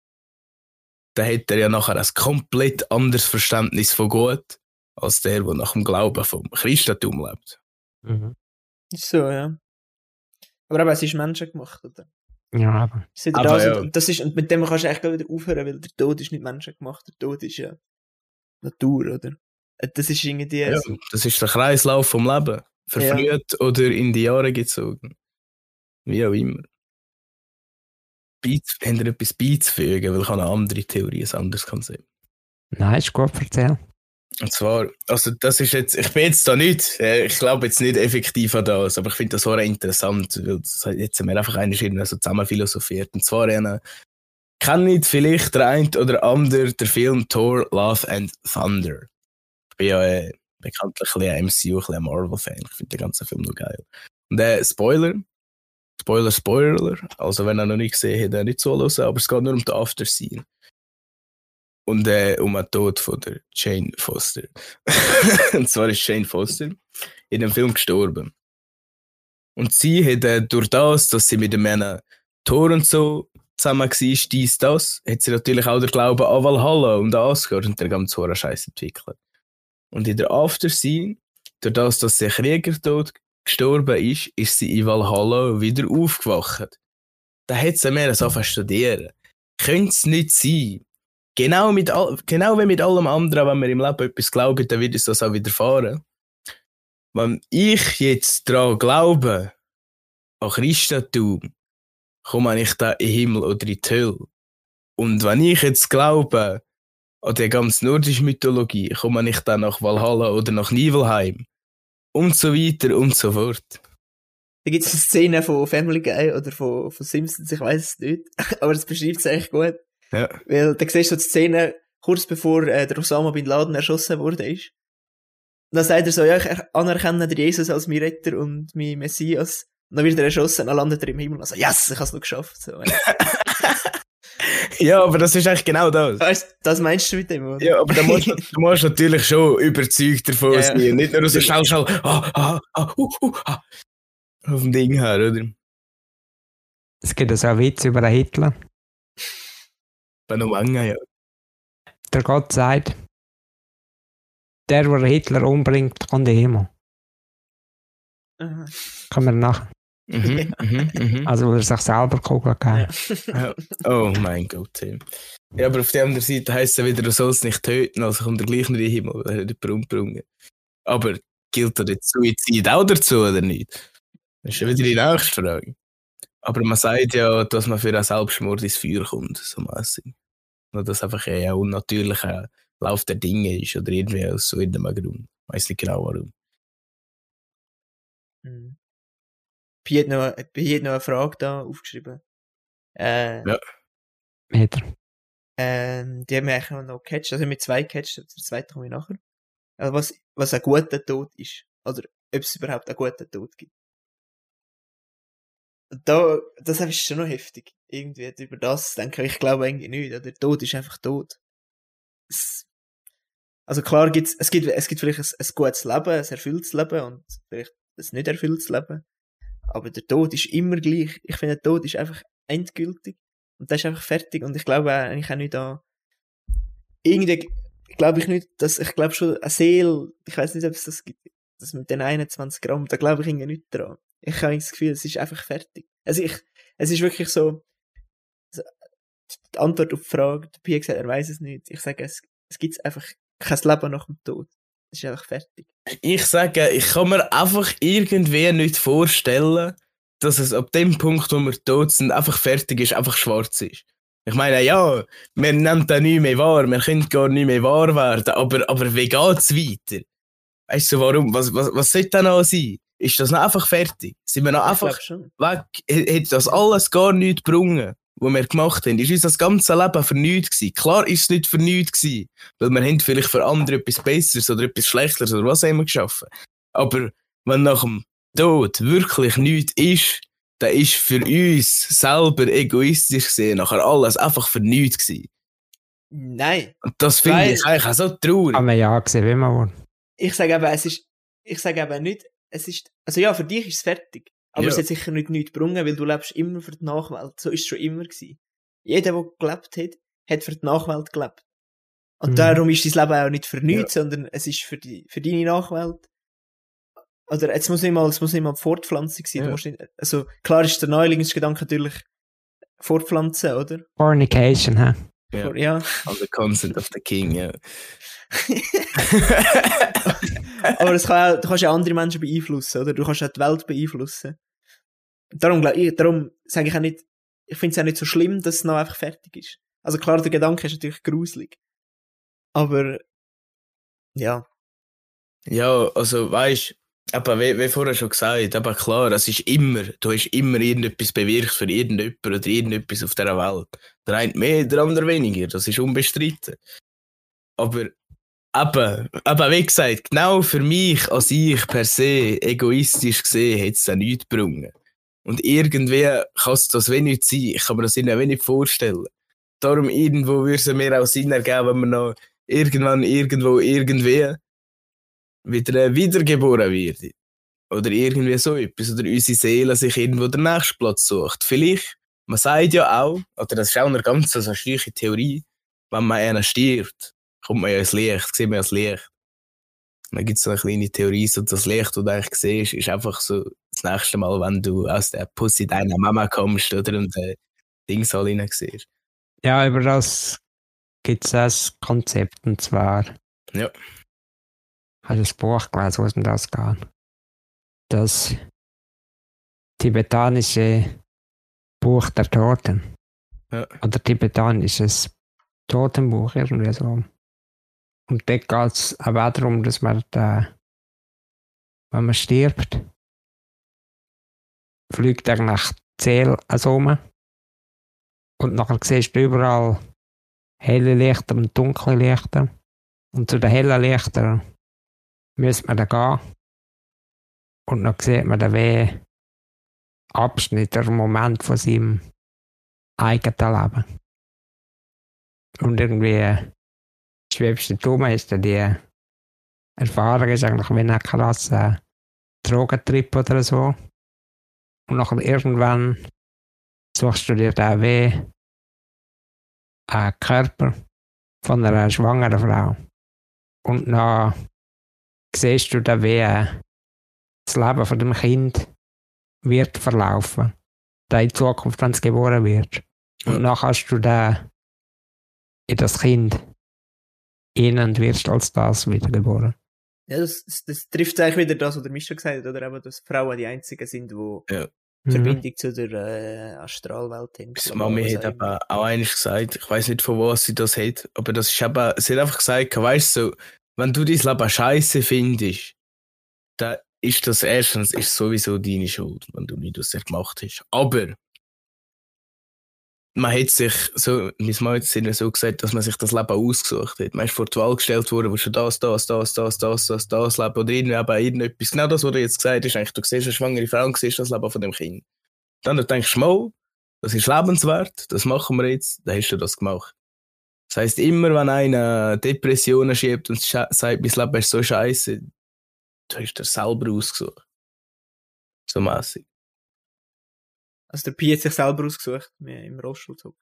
[SPEAKER 2] dann hat er ja nachher ein komplett anderes Verständnis von Gott, als der, der nach dem Glauben vom Christentum lebt.
[SPEAKER 3] Mhm.
[SPEAKER 1] Ist so, ja. Aber eben, es ist menschengemacht, oder?
[SPEAKER 3] Ja, aber.
[SPEAKER 1] Es ist wieder
[SPEAKER 2] Aber
[SPEAKER 1] das,
[SPEAKER 2] ja.
[SPEAKER 1] und das ist, und mit dem kannst du eigentlich gleich wieder aufhören, weil der Tod ist nicht menschengemacht, der Tod ist ja Natur, oder? Äh, Das ist irgendwie
[SPEAKER 2] Ja,
[SPEAKER 1] so.
[SPEAKER 2] das ist der Kreislauf vom Leben. Verfrüht oder in die Jahre gezogen. Wie auch immer. Beiz- ihr etwas beizufügen? Weil ich habe eine andere Theorie, ein anderes Konzept.
[SPEAKER 3] Nein, ist gut, erzähl.
[SPEAKER 2] Und zwar, also das ist jetzt, ich bin jetzt da nicht, äh, ich glaube jetzt nicht effektiv an das, aber ich finde das so interessant, weil jetzt haben wir einfach eine irgendwie so zusammen philosophiert. Und zwar, äh, kennt vielleicht der ein oder andere der Film Thor, Love and Thunder. Ich bin ja äh, bekanntlich ein MCU, ein Marvel-Fan. Ich finde den ganzen Film nur geil. Und äh, Spoiler, Spoiler, Spoiler, also wenn er noch nicht gesehen hat, dann nicht so hören, aber es geht nur um den After-Scene. Und äh, um den Tod von der Jane Foster. und zwar ist Jane Foster in dem Film gestorben. Und sie hat äh, durch das, dass sie mit dem Männern Thor und so zusammen war, dies, das, hat sie natürlich auch den Glauben an Valhalla und an Asgard und der ganze hohen Scheiß entwickelt. Und in der After-Scene, durch das, dass sie Kriegertod gestorben ist, ist sie in Valhalla wieder aufgewacht. Da hat sie mehr so studieren. Könnte es nicht sein. Genau, mit all, genau wie mit allem anderen, wenn wir im Leben etwas glauben, dann wird uns das auch widerfahren. Wenn ich jetzt daran glaube, an Christentum, komme ich da in den Himmel oder in die Hölle. Und wenn ich jetzt glaube an die ganze nordische Mythologie, komme ich dann nach Valhalla oder nach Nibelheim. Und so weiter und so fort.
[SPEAKER 1] Da gibt es eine Szene von Family Guy oder von, von Simpsons, ich weiß es nicht, aber das beschreibt es eigentlich gut.
[SPEAKER 2] Ja.
[SPEAKER 1] Weil da siehst du die Szene, kurz bevor äh, der Osama Bin Laden erschossen wurde ist. Und dann sagt er so, ja, ich er- anerkenne den Jesus als mein Retter und mein Messias. Und dann wird er erschossen und dann landet er im Himmel. Also, yes, ich habe es noch geschafft. So.
[SPEAKER 2] Ja, aber das ist eigentlich genau das.
[SPEAKER 1] weißt, das meinst du mit dem, oder?
[SPEAKER 2] Ja, aber da musst, du musst natürlich schon überzeugt davon
[SPEAKER 1] Ja, ja.
[SPEAKER 2] sein. Nicht nur so schnell, schnell, ah, ah, ah, uh, uh, ah. Auf dem Ding her, oder?
[SPEAKER 3] Es gibt also einen Witz über den Hitler.
[SPEAKER 2] Bei noch lange, ja.
[SPEAKER 3] Der Gott sagt, der, der Hitler umbringt, kommt in den Himmel.
[SPEAKER 1] Aha.
[SPEAKER 3] Können wir nach.
[SPEAKER 2] Mhm, mhm, mhm.
[SPEAKER 3] Also, weil er sich selber Kugel gegeben
[SPEAKER 1] Ja.
[SPEAKER 2] Oh mein Gott, Tim. Ja, aber auf der anderen Seite heisst es wieder, du sollst nicht töten, also kommt er gleich nicht in den Himmel, weil er hat jemanden umgebracht. Aber gilt da jetzt Suizid auch dazu oder nicht? Das ist schon wieder die nächste Frage. Aber man sagt ja, dass man für einen Selbstmord ins Feuer kommt, so mäßig. Und dass einfach ein unnatürlicher Lauf der Dinge ist oder irgendwie aus so irgendeinem Grund. Ich weiß nicht genau warum.
[SPEAKER 1] Mhm. Noch, Pi hat noch eine Frage da aufgeschrieben. Äh,
[SPEAKER 2] Ja.
[SPEAKER 3] Hat er.
[SPEAKER 1] ähm, die haben wir eigentlich noch gecatcht. Also mit zwei gecatcht, der zweite komme ich nachher. Also was, was ein guter Tod ist. Oder ob es überhaupt einen guten Tod gibt. Und Da, das ist schon noch heftig. Irgendwie über das denke ich, ich glaube irgendwie nicht. oder? Der Tod ist einfach tot. Es, also klar gibt's, es gibt, es gibt vielleicht ein, ein gutes Leben, ein erfülltes Leben und vielleicht ein nicht erfülltes Leben. Aber der Tod ist immer gleich. Ich finde, der Tod ist einfach endgültig. Und das ist einfach fertig. Und ich glaube eigentlich auch nicht da, irgendwie glaube ich nicht, dass, ich glaube schon, eine Seele, ich weiß nicht, ob es das gibt, das mit den 21 Gramm, da glaube ich irgendwie nicht dran. Ich habe das Gefühl, es ist einfach fertig. Also ich, es ist wirklich so, so die Antwort auf die Frage, der Pia gesagt, er weiß es nicht. Ich sage, es, es gibt einfach kein Leben nach dem Tod. Es ist einfach fertig.
[SPEAKER 2] Ich sage, ich kann mir einfach irgendwie nicht vorstellen, dass es ab dem Punkt, wo wir tot sind, einfach fertig ist, einfach schwarz ist. Ich meine, ja, wir nehmen da nicht mehr wahr, wir können gar nicht mehr wahr werden, aber, aber wie geht's weiter? Weißt du, warum? Was, was, was sollte da noch sein? Ist das noch einfach fertig? Sind wir noch
[SPEAKER 1] Ich
[SPEAKER 2] einfach weg? H- Hätte das alles gar nichts gebrungen, was wir gemacht haben? Ist unser das ganze Leben für nichts gewesen? Klar ist es nicht für nichts gewesen, weil wir haben vielleicht für andere etwas Besseres oder etwas Schlechteres oder was auch immer geschaffen. Aber wenn nach dem Tod wirklich nichts ist, dann ist für uns selber egoistisch gesehen nachher alles einfach für nichts gewesen.
[SPEAKER 1] Nein.
[SPEAKER 2] Und das finde ich eigentlich auch so traurig.
[SPEAKER 3] Haben wir ja gesehen, wie man will.
[SPEAKER 1] Ich sage aber, es ist, ich sage aber nicht, es ist, also ja, für dich ist es fertig. Aber
[SPEAKER 2] Ja.
[SPEAKER 1] es hat sicher nicht nichts gebrungen, weil du lebst immer für die Nachwelt. So ist es schon immer gewesen. Jeder, der gelebt hat, hat für die Nachwelt gelebt. Und
[SPEAKER 3] Mhm.
[SPEAKER 1] darum ist dein Leben auch nicht für nichts, sondern es ist für die, für deine Nachwelt. Oder jetzt muss nicht mal, es muss nicht mal Fortpflanzung sein. Du
[SPEAKER 2] Ja.
[SPEAKER 1] musst nicht, also klar ist der Neulingsgedanke natürlich Fortpflanzen, oder?
[SPEAKER 3] Fornication, hä?
[SPEAKER 2] Ja.
[SPEAKER 1] For- ja.
[SPEAKER 2] On the consent of the king, ja.
[SPEAKER 1] Aber es kann auch, du kannst ja andere Menschen beeinflussen, oder? Du kannst auch die Welt beeinflussen. Darum, darum sage ich auch nicht, ich finde es auch nicht so schlimm, dass es noch einfach fertig ist. Also klar, der Gedanke ist natürlich gruselig. Aber, ja.
[SPEAKER 2] Ja, also weißt aber wie, wie vorher schon gesagt, aber klar, es ist immer, du hast immer irgendetwas bewirkt für irgendjemand oder irgendetwas auf dieser Welt. Der eine mehr, der andere weniger, das ist unbestritten. Aber eben, eben, wie gesagt, genau für mich als ich per se egoistisch gesehen, hätte es nichts gebrungen. Und irgendwie kann es das wenig sein. Ich kann mir das ihnen wenig vorstellen. Darum irgendwo würde es mir auch Sinn ergeben, wenn man noch irgendwann, irgendwo, irgendwie wieder wiedergeboren wird. Oder irgendwie so etwas. Oder unsere Seele sich irgendwo den nächsten Platz sucht. Vielleicht, man sagt ja auch, oder das ist auch eine ganz so schleiche Theorie, wenn man einer stirbt, kommt man ja ins Licht, sieht man ja das Licht. Dann gibt es so eine kleine Theorie, so das Licht, das du eigentlich siehst, ist einfach so nächste Mal, wenn du aus der Pussy deiner Mama kommst, oder, und äh, Dings alle rein siehst.
[SPEAKER 3] Ja, über das gibt es ein Konzept, und zwar.
[SPEAKER 2] Ja.
[SPEAKER 3] Habe ich das Buch gelesen, wo es um das geht. Das tibetanische Buch der Toten.
[SPEAKER 2] Ja.
[SPEAKER 3] Oder tibetanisches Totenbuch, irgendwie so. Und dort geht es auch darum, dass man da, wenn man stirbt, fliegt die Seele also um. Und nachher siehst du überall helle Lichter und dunkle Lichter. Und zu den hellen Lichtern müsste man dann gehen. Und dann sieht man dann wie Abschnitt oder Moment von seinem eigenen Leben. Und irgendwie schwebst du drum, ist dann die Erfahrung ist eigentlich wie ein krasser Drogentrip oder so. Und nachher irgendwann suchst du dir dann wie einen Körper von einer schwangeren Frau. Und dann siehst du dann, wie das Leben von dem Kind wird verlaufen. Da in Zukunft, wenn es geboren wird. Und dann kannst du dann in das Kind in und wirst als das wiedergeboren.
[SPEAKER 1] Ja, das, das, das trifft eigentlich wieder das, was der Mischa gesagt hat, oder eben, dass Frauen die einzigen sind, die
[SPEAKER 2] Ja.
[SPEAKER 3] Mhm.
[SPEAKER 1] Verbindung zu der äh, Astralwelt haben.
[SPEAKER 2] Das Mami hat eben auch eines gesagt, ich weiß nicht von wo sie das hat, aber das ist eben, sie hat einfach gesagt, weißt du, so, wenn du dein Leben scheiße findest, dann ist das erstens ist sowieso deine Schuld, wenn du nicht dir gemacht hast. Aber man hat sich so, mein Mann hat es so gesagt, dass man sich das Leben ausgesucht hat. Man ist vor die Wahl gestellt worden, wo schon das, das, das, das, das, das, das Leben oder irgendetwas. Genau das, was du jetzt gesagt hast, eigentlich, du siehst eine schwangere Frau und siehst das Leben von dem Kind. Dann denkst du, mal, das ist lebenswert, das machen wir jetzt, dann hast du das gemacht. Das heisst, immer wenn einer Depressionen schiebt und sagt, mein Leben ist so scheiße, du hast dir selber ausgesucht. So mässig.
[SPEAKER 1] Also der Pi hat sich selber ausgesucht, mir im Rollstuhlzug.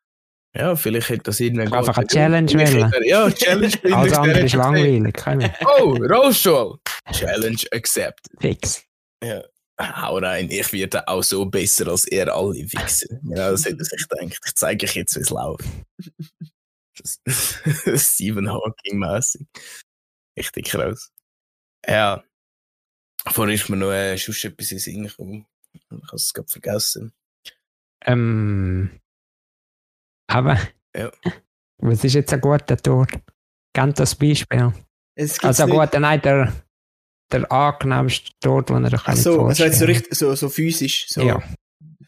[SPEAKER 2] Ja, vielleicht hat das irgendwann
[SPEAKER 3] Einfach eine. Challenge wählen.
[SPEAKER 2] Ja, Challenge.
[SPEAKER 3] Alles andere ist langweilig.
[SPEAKER 2] Oh, Rollstuhl. Challenge accepted.
[SPEAKER 3] fix.
[SPEAKER 2] Hau rein, ich werde auch so besser als ihr alle Wichser. Ja, das hätte er sich gedacht. Ich zeige euch jetzt, wie es läuft. Stephen Hawking-mäßig. Richtig krass. Ja. Vorher ist mir noch äh, etwas in den Sinn gekommen. Ich habe es gerade vergessen.
[SPEAKER 3] Ähm, aber,
[SPEAKER 2] Ja.
[SPEAKER 3] was ist jetzt ein guter Tod? Kennt das Beispiel? Also
[SPEAKER 1] nicht-
[SPEAKER 3] gut, nein, der, der angenehmste Tod, den euch
[SPEAKER 1] Ach so, also jetzt so richtig, so, so physisch, so,
[SPEAKER 3] Ja.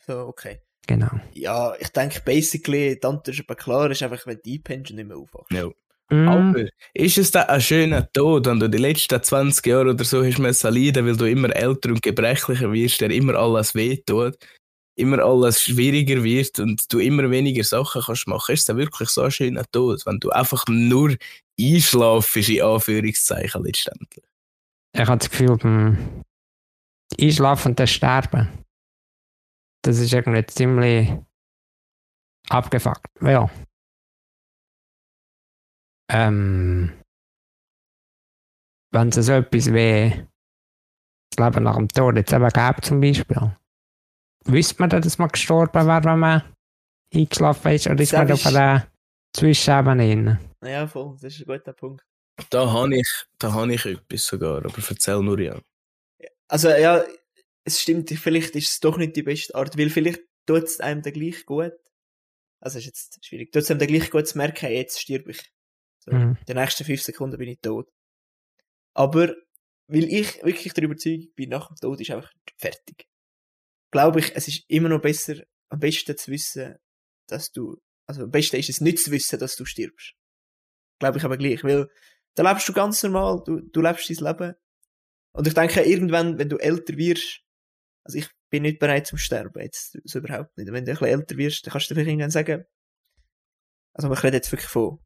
[SPEAKER 1] so, okay.
[SPEAKER 3] Genau.
[SPEAKER 1] Ja, ich denke, basically, Antwort ist aber klar, ist einfach, wenn du einpennst und nicht mehr aufwachst.
[SPEAKER 2] Ja.
[SPEAKER 3] Mm,
[SPEAKER 2] Aber ist es dann ein schöner Tod, wenn du die letzten 20 Jahre oder so hast müssen leiden, weil du immer älter und gebrechlicher wirst, der immer alles wehtut, immer alles schwieriger wird und du immer weniger Sachen kannst machen? Ist es wirklich so ein schöner Tod, wenn du einfach nur einschlafst, in Anführungszeichen letztendlich?
[SPEAKER 3] ich habe das Gefühl, beim Einschlafen und dann Sterben, das ist irgendwie ziemlich abgefuckt. Ja. Ähm, wenn es so etwas wie das Leben nach dem Tod jetzt eben gäbe zum Beispiel, wüsste man dass man gestorben wäre, wenn man eingeschlafen ist, oder ist man
[SPEAKER 1] Das
[SPEAKER 3] auf
[SPEAKER 1] ist-
[SPEAKER 3] einer Zwischenebene drin?
[SPEAKER 1] Ja, voll, das ist ein guter Punkt.
[SPEAKER 2] Da habe ich, da habe ich etwas sogar, aber erzähl nur ja.
[SPEAKER 1] Also, ja, es stimmt, vielleicht ist es doch nicht die beste Art, weil vielleicht tut es einem dann gleich gut, Also ist jetzt schwierig. Trotzdem dann gleich gut zu merken, hey, jetzt stirb ich. So,
[SPEAKER 3] Mhm.
[SPEAKER 1] In den nächsten fünf Sekunden bin ich tot. Aber, weil ich wirklich der Überzeugung bin, nach dem Tod ist einfach fertig. Glaube ich, es ist immer noch besser, am besten zu wissen, dass du, also am besten ist es nicht zu wissen, dass du stirbst. Glaube ich aber gleich, weil da lebst du ganz normal, du, du lebst dein Leben. Und ich denke, irgendwann, wenn du älter wirst, also ich bin nicht bereit zum Sterben, jetzt so überhaupt nicht. Wenn du ein bisschen älter wirst, dann kannst du vielleicht irgendwann sagen, also ich rede jetzt wirklich von,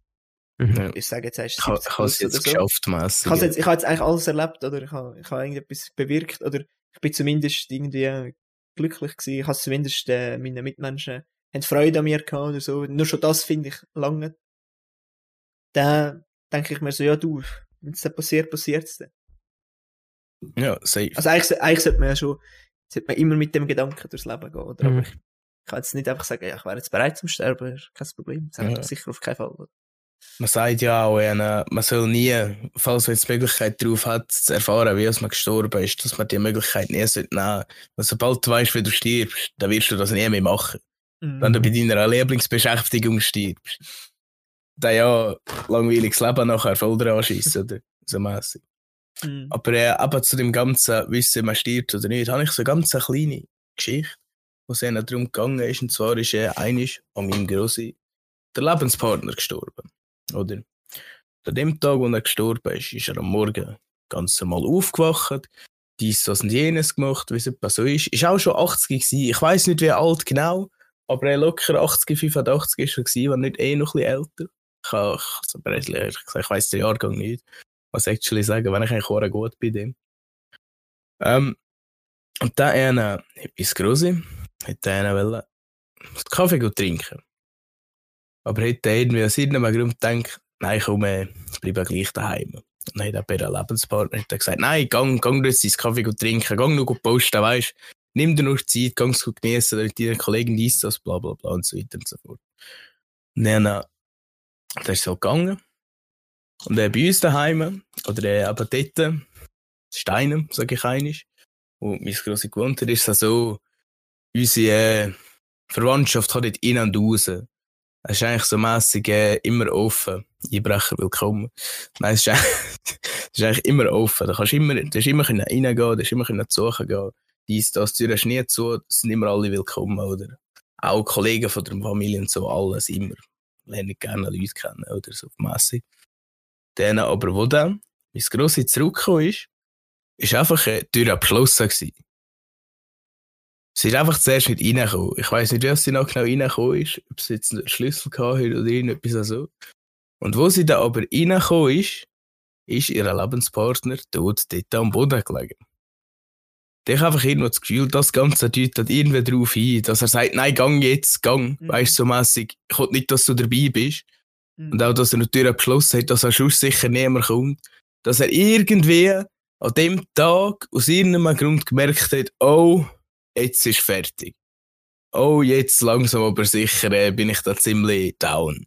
[SPEAKER 3] Mhm.
[SPEAKER 2] Ja.
[SPEAKER 1] ich sage jetzt, hast
[SPEAKER 2] Ich habe
[SPEAKER 1] du
[SPEAKER 2] es jetzt geschafft, mässig.
[SPEAKER 1] ich habe jetzt, ich habe jetzt eigentlich alles erlebt, oder ich habe, ich habe irgendetwas bewirkt, oder ich bin zumindest irgendwie glücklich gewesen. Ich habe zumindest äh, meine Mitmenschen haben Freude an mir gehabt oder so. Nur schon das finde ich lange. Dann denke ich mir so, ja du, wenn es dann passiert, passiert es dann.
[SPEAKER 2] Ja, safe.
[SPEAKER 1] Also eigentlich, eigentlich sollte man ja schon, sollte man immer mit dem Gedanken durchs Leben gehen, oder?
[SPEAKER 3] Mhm.
[SPEAKER 1] Aber ich kann jetzt nicht einfach sagen, ja, ich wäre jetzt bereit zum Sterben, kein Problem. Das
[SPEAKER 2] Ja.
[SPEAKER 1] sicher auf keinen Fall. oder?
[SPEAKER 2] Man sagt ja auch, äh, man soll nie, falls man jetzt die Möglichkeit darauf hat, zu erfahren, wie man gestorben ist, dass man die Möglichkeit nie sollte nehmen. Weil sobald du weißt, wie du stirbst, dann wirst du das nie mehr machen. Wenn du bei deiner Lieblingsbeschäftigung stirbst. Dann ja, langweiliges Leben nachher voll dran schiessen, oder? So mässig.
[SPEAKER 1] Mhm.
[SPEAKER 2] Aber äh, aber zu dem ganzen Wissen, man stirbt oder nicht, habe ich so eine ganz eine kleine Geschichte, wo es ihnen darum gegangen ist. Und zwar ist äh, einisch an meinem Grossi der Lebenspartner gestorben. Oder? An dem Tag, wo er gestorben ist, ist er am Morgen ganz normal aufgewacht, dies, das und jenes gemacht, wie es etwa so ist. Ist auch schon 80 gewesen. Ich weiß nicht, wie alt genau, aber er locker 80, 85 ist er gewesen, wenn nicht eh noch ein bisschen älter. Ich, ehrlich gesagt, ich weiß den Jahrgang nicht was actually sagen, wenn ich eigentlich auch gut bei dem. Ähm, und dann einer, etwas Grossi, hätte einer wollen, Kaffee gut trinken. Aber hätte irgendwie aus irgendeinem Grund gedacht, nein, komm, ich bleibe gleich daheim. Und dann hat er Lebenspartner er gesagt, nein, gang, gang du jetzt deinen Kaffee gut trinken, gang nur gut posten, weißt nimm dir noch Zeit, gang es gut genießen, mit deinen Kollegen dies, das, bla, bla, bla und so weiter und so fort. Und dann, äh, der ist so gegangen. Und äh, bei uns daheim, oder äh, eben dort, Steinem, sage ich einisch, wo mein grosse gewohnt hat, ist es so, unsere äh, Verwandtschaft hat dort in und raus. Es ist eigentlich so mässig äh, immer offen. Einbrecher willkommen. Nein, es ist, es ist eigentlich immer offen. Da kannst immer, hast immer können reingehen, du hast immer können suchen gehen. Dies, das, die Tür ist nie zu, sind immer alle willkommen, oder? Auch Kollegen von der Familie und so, alles immer. Lerne gerne Leute kennen, oder so mässig. Dann aber, wo dann mein Grossi zurückgekommen ist, ist einfach äh, die Tür abgeschlossen gewesen. Sie ist einfach zuerst nicht reingekommen. Ich weiss nicht, wie sie noch genau reingekommen ist, ob sie jetzt einen Schlüssel gehabt hat oder irgendetwas so. Und wo sie dann aber reingekommen ist, ist ihr Lebenspartner tot dort am Boden gelegen. Ich habe einfach irgendwo das Gefühl, das Ganze deutet irgendwie darauf hin, dass er sagt, nein, gang jetzt, gang.
[SPEAKER 1] Mhm.
[SPEAKER 2] Weißt du, so mässig, ich will nicht, dass du dabei bist.
[SPEAKER 1] Mhm.
[SPEAKER 2] Und auch, dass er natürlich beschlossen hat, dass er sonst sicher niemand kommt. Dass er irgendwie an dem Tag aus irgendeinem Grund gemerkt hat, oh, jetzt ist fertig. Oh, jetzt langsam aber sicher äh, bin ich da ziemlich down.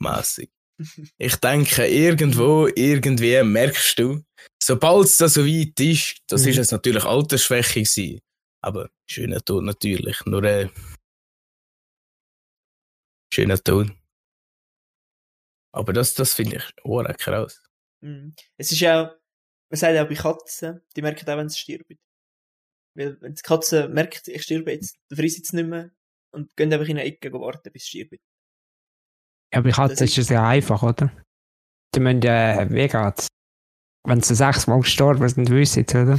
[SPEAKER 2] Mässig. Ich denke, irgendwo, irgendwie merkst du, sobald es da so weit ist, das
[SPEAKER 3] Mhm.
[SPEAKER 2] ist es natürlich Altersschwäche gewesen. Aber schöner Tod natürlich. Nur äh, schöner Tod. Aber das, das finde ich oh, krass.
[SPEAKER 1] Mhm. Es ist ja, man sagt ja auch bei Katzen, die merken auch, wenn sie sterben. Weil, wenn die Katze merkt, ich sterbe jetzt, dann frisst sie es nicht mehr und gehen einfach in eine Ecke warten, bis sie sterben.
[SPEAKER 3] Ja, bei Katzen
[SPEAKER 1] Das
[SPEAKER 3] ist es ja einfach, oder? Die müssen ja, wie geht's? Wenn sie sechsmal gestorben sind, wissen sie, oder?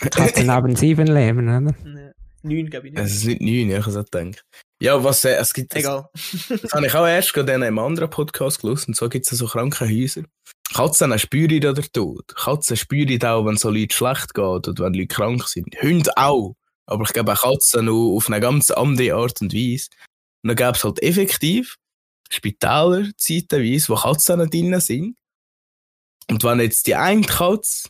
[SPEAKER 3] Katzen haben sieben Leben, oder?
[SPEAKER 1] Neun, glaube ich nicht.
[SPEAKER 2] Es ist nicht neun, ich habe so gedacht. Ja, was, äh, es gibt, das,
[SPEAKER 1] Egal.
[SPEAKER 2] das habe ich auch erst gerade in einem anderen Podcast gelesen, und so gibt es so Krankenhäuser. Katzen spüren da der Tod. Katzen spüren auch, wenn so Leute schlecht geht oder wenn Leute krank sind. Hunde auch. Aber ich glaube auch Katzen nur auf eine ganz andere Art und Weise. Und dann gäbe es halt effektiv Spitäler zeitweise, wo Katzen drin sind. Und wenn jetzt die eine Katze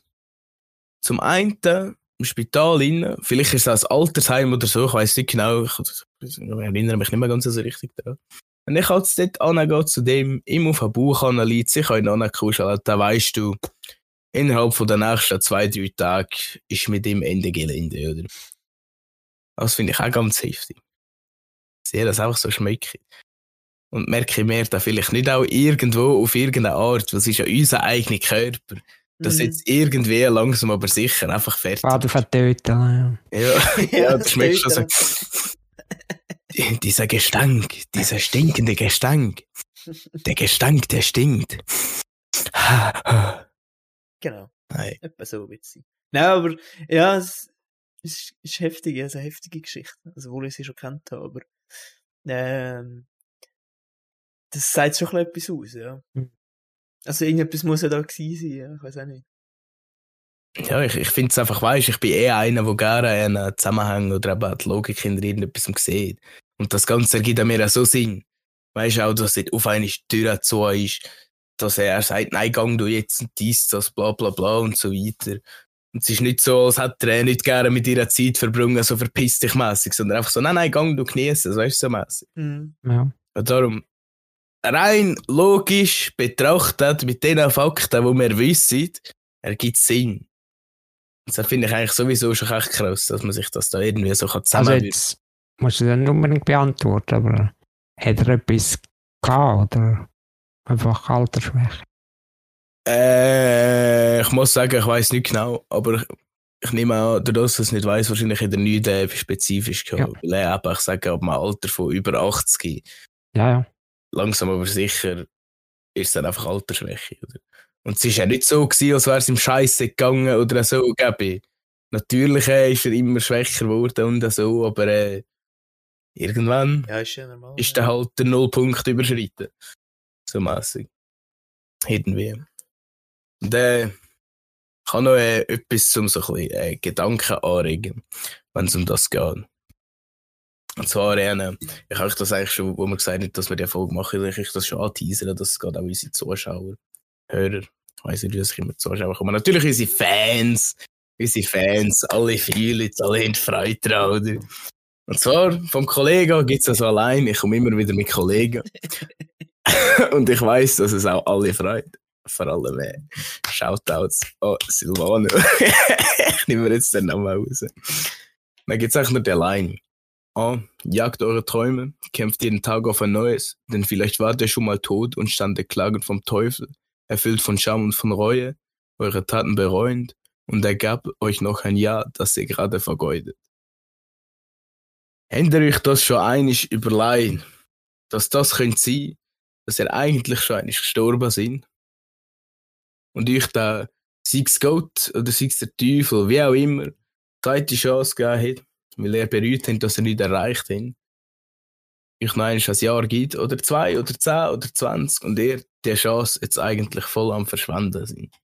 [SPEAKER 2] zum einen im Spital rein, vielleicht ist es ein Altersheim oder so, ich weiß nicht genau, ich, ich erinnere mich nicht mehr ganz so richtig daran. Wenn ich jetzt dort angehe zu dem, ihm auf den Bauch anliegt, sich in den kuscheln, dann weißt du, innerhalb von der nächsten zwei, drei Tage ist mit ihm Ende Gelände, oder? Das finde ich auch ganz heftig. sehe das einfach so schmecke. Und merke mir da vielleicht nicht auch irgendwo auf irgendeine Art, es ist ja unser eigener Körper, dass
[SPEAKER 1] Mhm.
[SPEAKER 2] jetzt irgendwie langsam aber sicher einfach fertig
[SPEAKER 3] Vater vertöten. Ja.
[SPEAKER 2] Ja, ja, das schmeckt schon so. Dieser Gestank, dieser stinkende Gestank. Der Gestank, der stinkt.
[SPEAKER 1] Genau.
[SPEAKER 2] Nein.
[SPEAKER 1] Etwa so wird es sein. Nein, aber ja, es ist, ist heftig, es ist eine heftige Geschichte. Also, obwohl ich sie schon kennt habe, aber ähm, das sagt schon ein bisschen etwas aus, ja.
[SPEAKER 3] Mhm.
[SPEAKER 1] Also irgendetwas muss ja da gewesen sein, ja, ich weiß auch nicht.
[SPEAKER 2] Ja, ich, ich finde es einfach, weißt ich bin eher einer, der gerne einen Zusammenhang oder eben die Logik hinter irgendetwas sieht. Und das Ganze ergibt mir auch so Sinn. Weißt du auch, dass dort auf die Tür zu ist, dass er sagt, nein, gang du jetzt und dies, das, bla bla bla und so weiter. Und es ist nicht so, als hätte er nicht gerne mit ihrer Zeit verbrungen, so verpiss dich mässig, sondern einfach so, nein, nein, gang du genießen, weißt du, so mässig.
[SPEAKER 1] Mhm.
[SPEAKER 3] Ja.
[SPEAKER 2] Und darum, rein logisch betrachtet, mit den Fakten, die wir wissen, ergibt es Sinn. Das finde ich eigentlich sowieso schon echt krass, dass man sich das da irgendwie so kann
[SPEAKER 3] Also
[SPEAKER 2] zusammen
[SPEAKER 3] jetzt musst du das nicht unbedingt beantworten, aber hat er etwas gehabt oder einfach Altersschwäche?
[SPEAKER 2] äh, Ich muss sagen, ich weiß nicht genau, aber ich, ich nehme an, dadurch, dass ich es nicht weiß, wahrscheinlich in der nicht äh, spezifisch gehabt. Weil er eben, ich sage, ab einem Alter von über 80,
[SPEAKER 3] Ja, ja.
[SPEAKER 2] langsam aber sicher, ist es dann einfach Altersschwäche. Oder? Und es ist ja nicht so gewesen, als wäre es ihm scheiße gegangen oder so, Gabi. Natürlich äh, ist er immer schwächer geworden und so, aber äh, irgendwann
[SPEAKER 1] Ja, ist ja normal.
[SPEAKER 2] ist
[SPEAKER 1] ja.
[SPEAKER 2] halt der Nullpunkt überschritten. So mäßig. Irgendwie. Und äh, ich habe noch äh, etwas zum so ein bisschen äh, Gedanken anregen, wenn es um das geht. Und zwar, äh, ich habe das eigentlich schon, wo wir gesagt haben, dass wir die Folge machen, ich das schon anteasern, dass es geht auch unsere Zuschauer, Hörer, ich weiss nicht, wie das immer Zuschauer kommen, natürlich unsere Fans, unsere Fans, alle fühlen es, alle haben Freude dran, oder? Und zwar, vom Kollegen gibt es das allein, ich komme immer wieder mit Kollegen. Und ich weiß, dass es auch alle freut. Vor allem äh, Shoutouts an Silvano. ich nehme jetzt den Namen raus. Dann gibt es eigentlich nur die Line. A. Jagt eure Träume, kämpft jeden Tag auf ein neues, denn vielleicht wart ihr schon mal tot und standet klagend vom Teufel, erfüllt von Scham und von Reue, eure Taten bereuend, und er gab euch noch ein Jahr, das ihr gerade vergeudet. Habt euch das schon einig überlegt, dass das könnte sein, dass ihr eigentlich schon einig gestorben sind? Und euch da, sei es Gott oder sei es der Teufel, wie auch immer, zweite Chance gegeben hat, weil ihr bereut habt, dass ihr nicht erreicht habt, euch noch ein Jahr gibt, oder zwei, oder zehn, oder zwanzig, und ihr die Chance jetzt eigentlich voll am Verschwenden sind.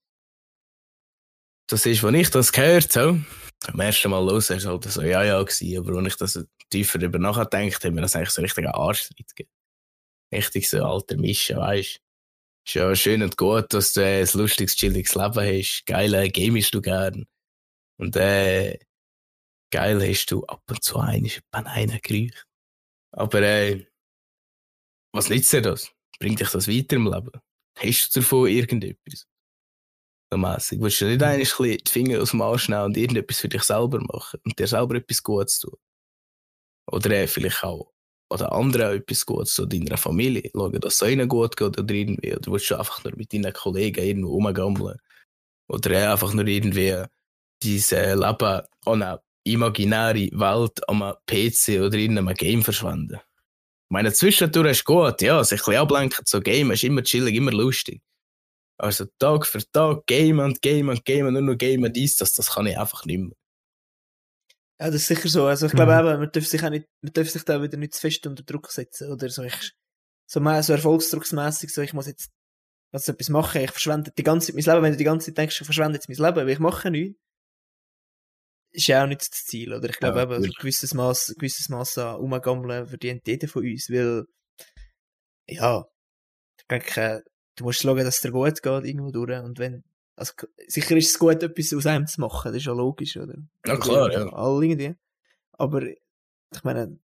[SPEAKER 2] Das ist, wenn ich das gehört habe, am ersten Mal los, ist halt so, ja, ja, gewesen, aber wenn ich das tiefer darüber nachgedacht habe, mir das eigentlich so richtig einen Arschtritt gegeben. Richtig so alter Mischen, weißt Ist ja schön und gut, dass du äh, ein lustiges, chilliges Leben hast. Geil, äh, gamest du gern. Und äh, geil hast du ab und zu einen Bananen gerücht. Aber äh, was nützt dir das? Bringt dich das weiter im Leben? Hast du davon irgendetwas? So mässig. Willst du nicht eigentlich ein bisschen die Finger aus dem Arsch nehmen und irgendetwas für dich selber machen und dir selber etwas Gutes tun? Oder äh, vielleicht auch oder anderen etwas Gutes tun, deiner Familie. Schauen, dass es ihnen gut geht oder irgendwie. Oder willst du einfach nur mit deinen Kollegen irgendwo rumgammeln? Oder äh, einfach nur irgendwie dein Leben an eine imaginäre Welt am PC oder in einem Game verschwenden? Meine, zwischendurch ist gut, ja, sich ein bisschen ablenken, so Game ist immer chillig, immer lustig. Also Tag für Tag Game und Game und Game und nur noch Game und dies, das, das kann ich einfach nicht mehr.
[SPEAKER 1] Ja, das ist sicher so. Also ich glaube
[SPEAKER 3] Mhm.
[SPEAKER 1] eben, man darf sich auch nicht, man darf sich da wieder nicht zu fest unter Druck setzen. Oder so, ich, so, mehr so erfolgsdrucksmässig, so, ich muss jetzt, was etwas machen, ich verschwende die ganze Zeit mein Leben. Wenn du die ganze Zeit denkst, ich verschwende jetzt mein Leben, weil ich mache nichts, ist ja auch nicht das Ziel, oder? Ich glaube
[SPEAKER 2] Ja,
[SPEAKER 1] eben, ein gewisses Maß, ein gewisses Maß an Umgammeln verdient jeder von uns, weil, ja, ich denke, du musst schauen, dass es dir gut geht, irgendwo durch, und wenn, also, sicher ist es gut, etwas aus einem zu machen, das ist ja logisch, oder?
[SPEAKER 2] Ja, klar, ja.
[SPEAKER 1] Alle irgendwie. Aber, ich meine,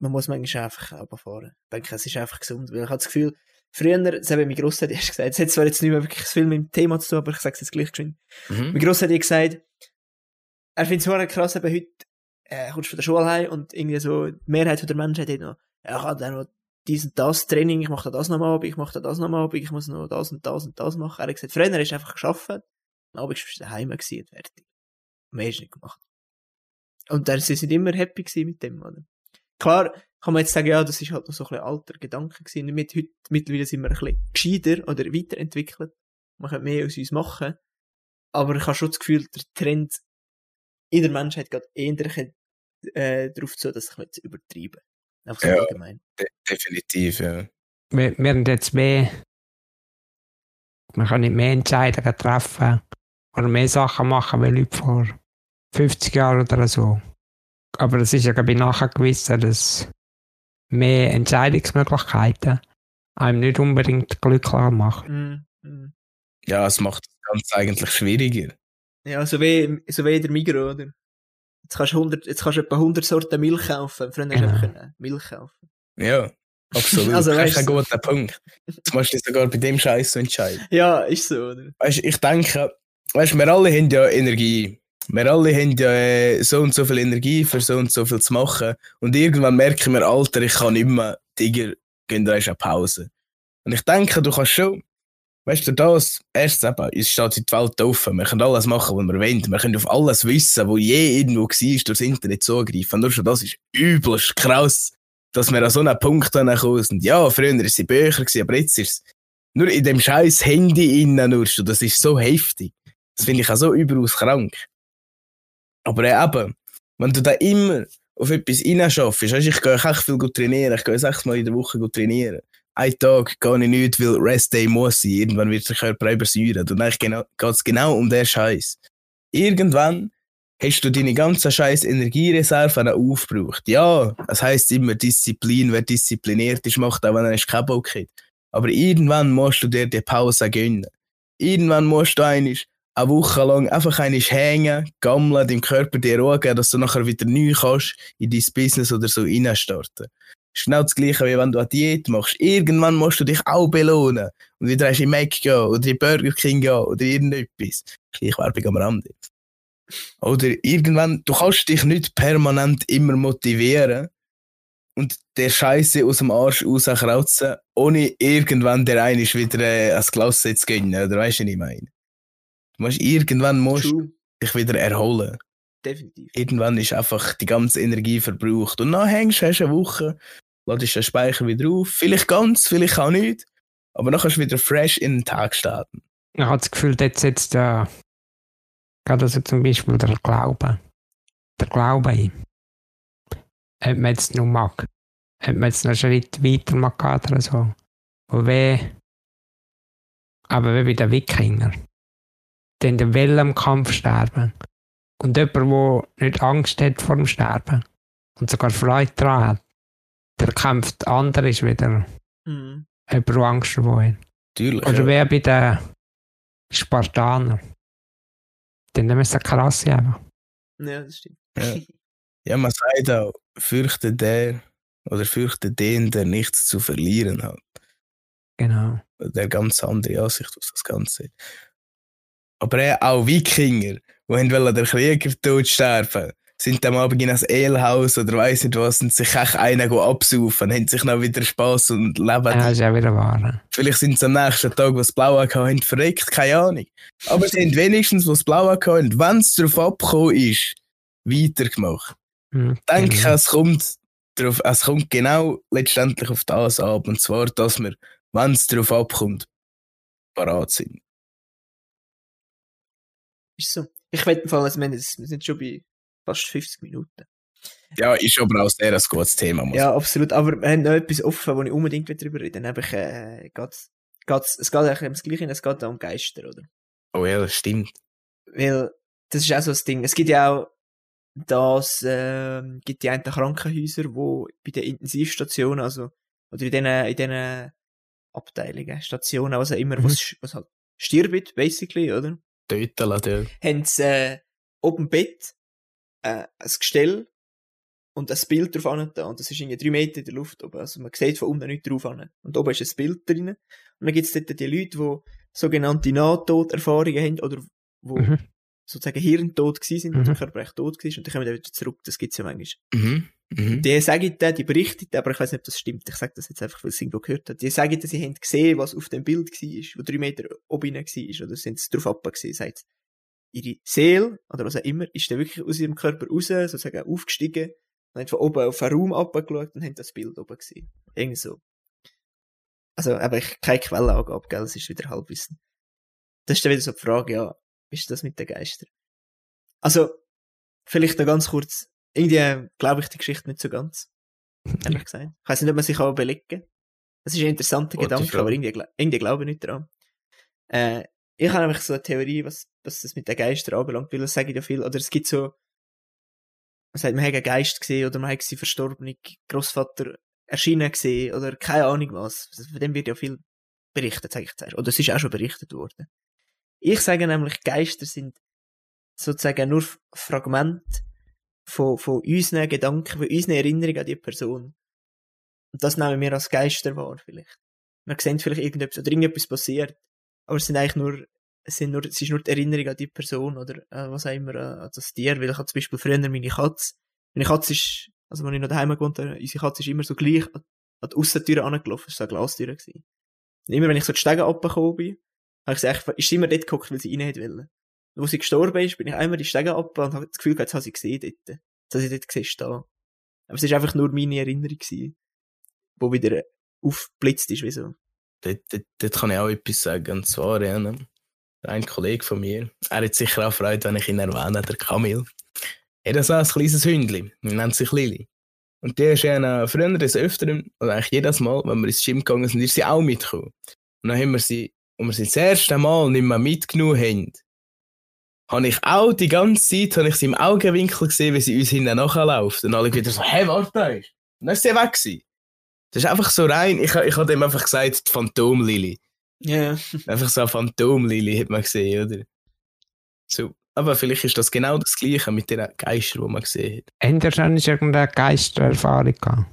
[SPEAKER 1] man muss manchmal einfach runterfahren. Ich denke, es ist einfach gesund, weil ich habe das Gefühl, früher, das habe mein Grossvater erst gesagt, es hat zwar jetzt nicht mehr wirklich viel mit dem Thema zu tun, aber ich sage es jetzt gleich geschwind.
[SPEAKER 2] Mhm.
[SPEAKER 1] Mein Grossvater hat gesagt, er findet es krass, eben heute, äh, kommst du von der Schule heim und irgendwie so, die Mehrheit der Menschheit hat noch ja, ich habe dann noch dies und das Training, ich mache das nochmal ab, ich mache das nochmal ab, ich muss noch das und das und das machen. Er hat gesagt, früher ist einfach geschafft, am Abend ist er daheim und fertig. Mehr ist nicht gemacht. Und dann sind sie immer happy gewesen mit dem, oder? Klar, kann man jetzt sagen, ja, das ist halt noch so ein bisschen alter Gedanke gewesen. Und mit, heute, mittlerweile sind wir ein bisschen gescheiter oder weiterentwickelt. Man könnte mehr aus uns machen. Aber ich habe schon das Gefühl, der Trend in der Menschheit geht eher äh, darauf zu, dass ich nicht übertreiben. Einfach so
[SPEAKER 2] Ja.
[SPEAKER 1] allgemein.
[SPEAKER 2] De definitiv, ja.
[SPEAKER 3] Wir, wir haben jetzt mehr. Man kann nicht mehr Entscheidungen treffen oder mehr Sachen machen wie Leute vor 50 Jahren oder so. Aber es ist ja, glaube ich, nachher gewiss, dass mehr Entscheidungsmöglichkeiten einem nicht unbedingt glücklicher machen.
[SPEAKER 1] Mm, mm.
[SPEAKER 2] Ja, es macht das Ganze eigentlich schwieriger.
[SPEAKER 1] Ja, so wie, so wie in der Migros, oder? Jetzt kannst du 100, jetzt kannst du etwa 100 Sorten Milch kaufen. Früher hast du
[SPEAKER 3] Genau.
[SPEAKER 1] einfach können Milch kaufen.
[SPEAKER 2] Ja, absolut.
[SPEAKER 1] Also,
[SPEAKER 2] das ist ein
[SPEAKER 1] du-
[SPEAKER 2] guter Punkt. Du musst dich sogar bei dem Scheiß so entscheiden.
[SPEAKER 1] Ja, ist so, oder?
[SPEAKER 2] Weißt du, ich denke, weißt, wir alle haben ja Energie. Wir alle haben ja äh, so und so viel Energie für so und so viel zu machen. Und irgendwann merken wir, Alter, ich kann nicht mehr, Digga, gehen da eine Pause. Und ich denke, du kannst schon, weißt du, das, erstens eben, es steht die Welt offen. Wir können alles machen, was wir wollen. Wir können auf alles wissen, wo je irgendwo war, durchs Internet zugreifen. Nur schon das ist übelst krass, dass wir an so einen Punkt kommen sind. Ja, früher war es in Büchern, gewesen, aber jetzt ist es nur in dem scheiß Handy innen nur schon. Das ist so heftig. Das finde ich auch so überaus krank. Aber eben, wenn du da immer auf etwas reinschaffst, weißt, du, ich gehe echt viel gut trainieren, ich gehe sechs Mal in der Woche gut trainieren. Ein Tag gehe ich nicht, weil Rest Day muss sein. Irgendwann wird der Körper übersäuert. Und dann geht es genau um den Scheiß. Irgendwann hast du deine ganze scheiß Energiereserven aufgebraucht. Ja, es heisst immer Disziplin, wer diszipliniert ist, macht auch, wenn er keinen Bock hat. Aber irgendwann musst du dir die Pause gönnen. Irgendwann musst du einisch eine Woche lang einfach einisch hängen, gammeln, deinem Körper dir Ruhe geben, dass du nachher wieder neu kannst in dein Business oder so reinstarten. Ist genau das Gleiche, wie wenn du eine Diät machst. Irgendwann musst du dich auch belohnen. Und wieder hast du in Mac gehen oder in Burger King gehen oder irgendetwas. Schleichwerbung am Rande. Oder irgendwann, du kannst dich nicht permanent immer motivieren und der Scheiße aus dem Arsch rauskrauzen, ohne irgendwann der eine wieder äh, Glas zu gönnen, oder weißt du, was ich meine? Du musst, irgendwann musst
[SPEAKER 1] True.
[SPEAKER 2] dich wieder erholen.
[SPEAKER 1] Definitiv.
[SPEAKER 2] Irgendwann ist einfach die ganze Energie verbraucht. Und dann hängst du, hast eine Woche, ladest den Speicher wieder auf. Vielleicht ganz, vielleicht auch nicht. Aber dann kannst du wieder fresh in den Tag starten.
[SPEAKER 3] Ich habe das Gefühl, jetzt setzt ja gerade also zum Beispiel der Glaube. Der Glaube ein. Ob man jetzt noch mag. Ob man jetzt noch einen Schritt weiter mag oder so. Und wie, aber wie bei den Wikinger. Die den Willen im Kampf sterben. Und jemand, der nicht Angst hat vor dem Sterben und sogar Freude daran hat, der kämpft anders ist wieder
[SPEAKER 1] Mhm.
[SPEAKER 3] jemand, der Angst davor hat.
[SPEAKER 2] Natürlich.
[SPEAKER 3] Oder
[SPEAKER 2] ja.
[SPEAKER 3] wer bei den Spartanern. Dann nehmen sie krass einfach.
[SPEAKER 1] Ja, das stimmt.
[SPEAKER 2] Ja. Ja, man sagt auch, fürchte der oder fürchte den, der nichts zu verlieren hat.
[SPEAKER 3] Genau.
[SPEAKER 2] Der ganz andere Ansicht auf das Ganze. Aber äh, auch Wikinger, die haben den Krieger tot sterben, sind am Abend in ein Elhaus oder weiss nicht was und sich echt einen go absaufen, haben sich noch wieder Spass und leben.
[SPEAKER 3] Ja, ist auch wieder wahr.
[SPEAKER 2] Vielleicht sind sie am nächsten Tag, was Blaue haben, verreckt, keine Ahnung. Aber sie haben wenigstens, was Blaue haben, wenn es darauf abgekommen ist, weitergemacht.
[SPEAKER 3] Hm,
[SPEAKER 2] Ich denke,
[SPEAKER 3] genau.
[SPEAKER 2] es kommt, drauf, es kommt genau letztendlich auf das ab. Und zwar, dass wir, wenn es darauf abkommt, parat sind.
[SPEAKER 1] Ist so. Ich wette vor allem, also wir sind schon bei fast 50 Minuten.
[SPEAKER 2] Ja, ist aber auch sehr ein gutes Thema. Muss
[SPEAKER 1] Ja, absolut. Aber wir haben noch etwas offen, wo ich unbedingt darüber reden will. Nämlich, äh, geht's, geht's, es geht eigentlich ums Gleiche, es geht auch um Geister, oder?
[SPEAKER 2] Oh ja, das stimmt.
[SPEAKER 1] Weil, das ist auch so das Ding. Es gibt ja auch, das, ähm, gibt die einen Krankenhäuser, wo bei den Intensivstationen, also, oder in diesen, in diesen Abteilungen, Stationen, was auch immer,
[SPEAKER 3] Mhm.
[SPEAKER 1] was, was halt stirbt, basically, oder?
[SPEAKER 2] Töten lassen, ja.
[SPEAKER 1] haben sie äh, oben im Bett äh, ein Gestell und ein Bild drauf an da. Und das ist irgendwie drei Meter in der Luft oben. Also man sieht von unten nicht drauf an. Und oben ist ein Bild drin. Und dann gibt es dort die Leute, die sogenannte Nahtoderfahrungen haben oder wo
[SPEAKER 3] Mhm.
[SPEAKER 1] sozusagen hirntot gewesen sind,
[SPEAKER 3] Mhm.
[SPEAKER 1] und der Körper echt tot war und dann kommen dann wieder zurück. Das gibt's ja manchmal.
[SPEAKER 2] Mhm. Mhm.
[SPEAKER 1] Die sagen dann, die berichten, aber ich weiß nicht, ob das stimmt. Ich sage das jetzt einfach, weil ich es irgendwo gehört habe. Die sagen, dann, sie haben gesehen, was auf dem Bild war, wo drei Meter oben war, oder sind sie drauf ab gesehen, sagt ihre Seele, oder was auch immer, ist dann wirklich aus ihrem Körper raus, sozusagen aufgestiegen, und haben von oben auf einen Raum abgeschaut und haben das Bild oben gesehen. Irgendwie so. Also, aber ich keine Quellenangabe, gell, es ist wieder Halbwissen. Das ist dann wieder so die Frage, ja, ist das mit den Geistern? Also, vielleicht noch ganz kurz, irgendwie glaube ich die Geschichte nicht so ganz. Ehrlich gesagt. Ich weiß nicht, ob man sich auch belegen kann. Das ist ein interessanter
[SPEAKER 2] Gute
[SPEAKER 1] Gedanke, aber irgendwie, irgendwie glaube ich nicht dran. Äh, ich habe nämlich so eine Theorie, was, was das mit den Geistern anbelangt, weil das sage ich ja viel, oder es gibt so, man sagt, man hat einen Geist gesehen, oder man hat seinen verstorbenen Großvater erschienen gesehen, oder keine Ahnung was. Von dem wird ja viel berichtet, sage ich zuerst. Oder es ist auch schon berichtet worden. Ich sage nämlich, Geister sind sozusagen nur Fragmente von, von unseren Gedanken, von unseren Erinnerungen an die Person. Und das nehmen wir als Geister wahr, vielleicht. Wir sehen vielleicht irgendetwas, oder irgendetwas passiert, aber es sind eigentlich nur, es sind nur, es ist nur die Erinnerung an die Person, oder, äh, was auch immer, äh, an das Tier, weil ich hatte zum Beispiel früher meine Katze, meine Katze ist, also wenn ich noch daheim gewohnt habe, unsere Katze ist immer so gleich an, an die Aussentüre angelaufen, das war eine Glastür. Und immer wenn ich so die Stege abgekommen bin, habe ich sie echt, ist sie immer dort geguckt, weil sie rein. Und wo sie gestorben ist, bin ich einmal die Stege ab und habe das Gefühl gehabt, jetzt habe sie gesehen dort. Jetzt habe sie dort gesehen stehen. Aber es ist einfach nur meine Erinnerung gewesen, wo wieder aufgeblitzt ist, wie so.
[SPEAKER 2] Dort, dort, dort kann ich auch etwas sagen. Und zwar, ja, ne, ein Kollege von mir, er hat sicher auch Freude, wenn ich ihn erwähne, der Kamil. Er hat so ein kleines Hündchen, er nennt sich Lili. Und der ist ja früher des Öfteren, oder eigentlich jedes Mal, wenn wir ins Gym gegangen sind, ist sie auch mitgekommen. Und dann haben wir sie, als wir sie das erste Mal nicht mehr mitgenommen haben, habe ich auch die ganze Zeit habe ich sie im Augenwinkel gesehen, wie sie uns hinten nachläuft. Und alle wieder so, hey, warte, da ist. Und dann ist sie weg gewesen. Das ist einfach so rein, ich, ich habe dem einfach gesagt, die Phantom-Lili.
[SPEAKER 1] Ja,
[SPEAKER 2] Einfach so eine Phantom-Lili hat man gesehen, oder? So. Aber vielleicht ist das genau das Gleiche mit den Geistern, die man gesehen hat.
[SPEAKER 3] Habt ihr schon irgendeine Geistererfahrung gehabt?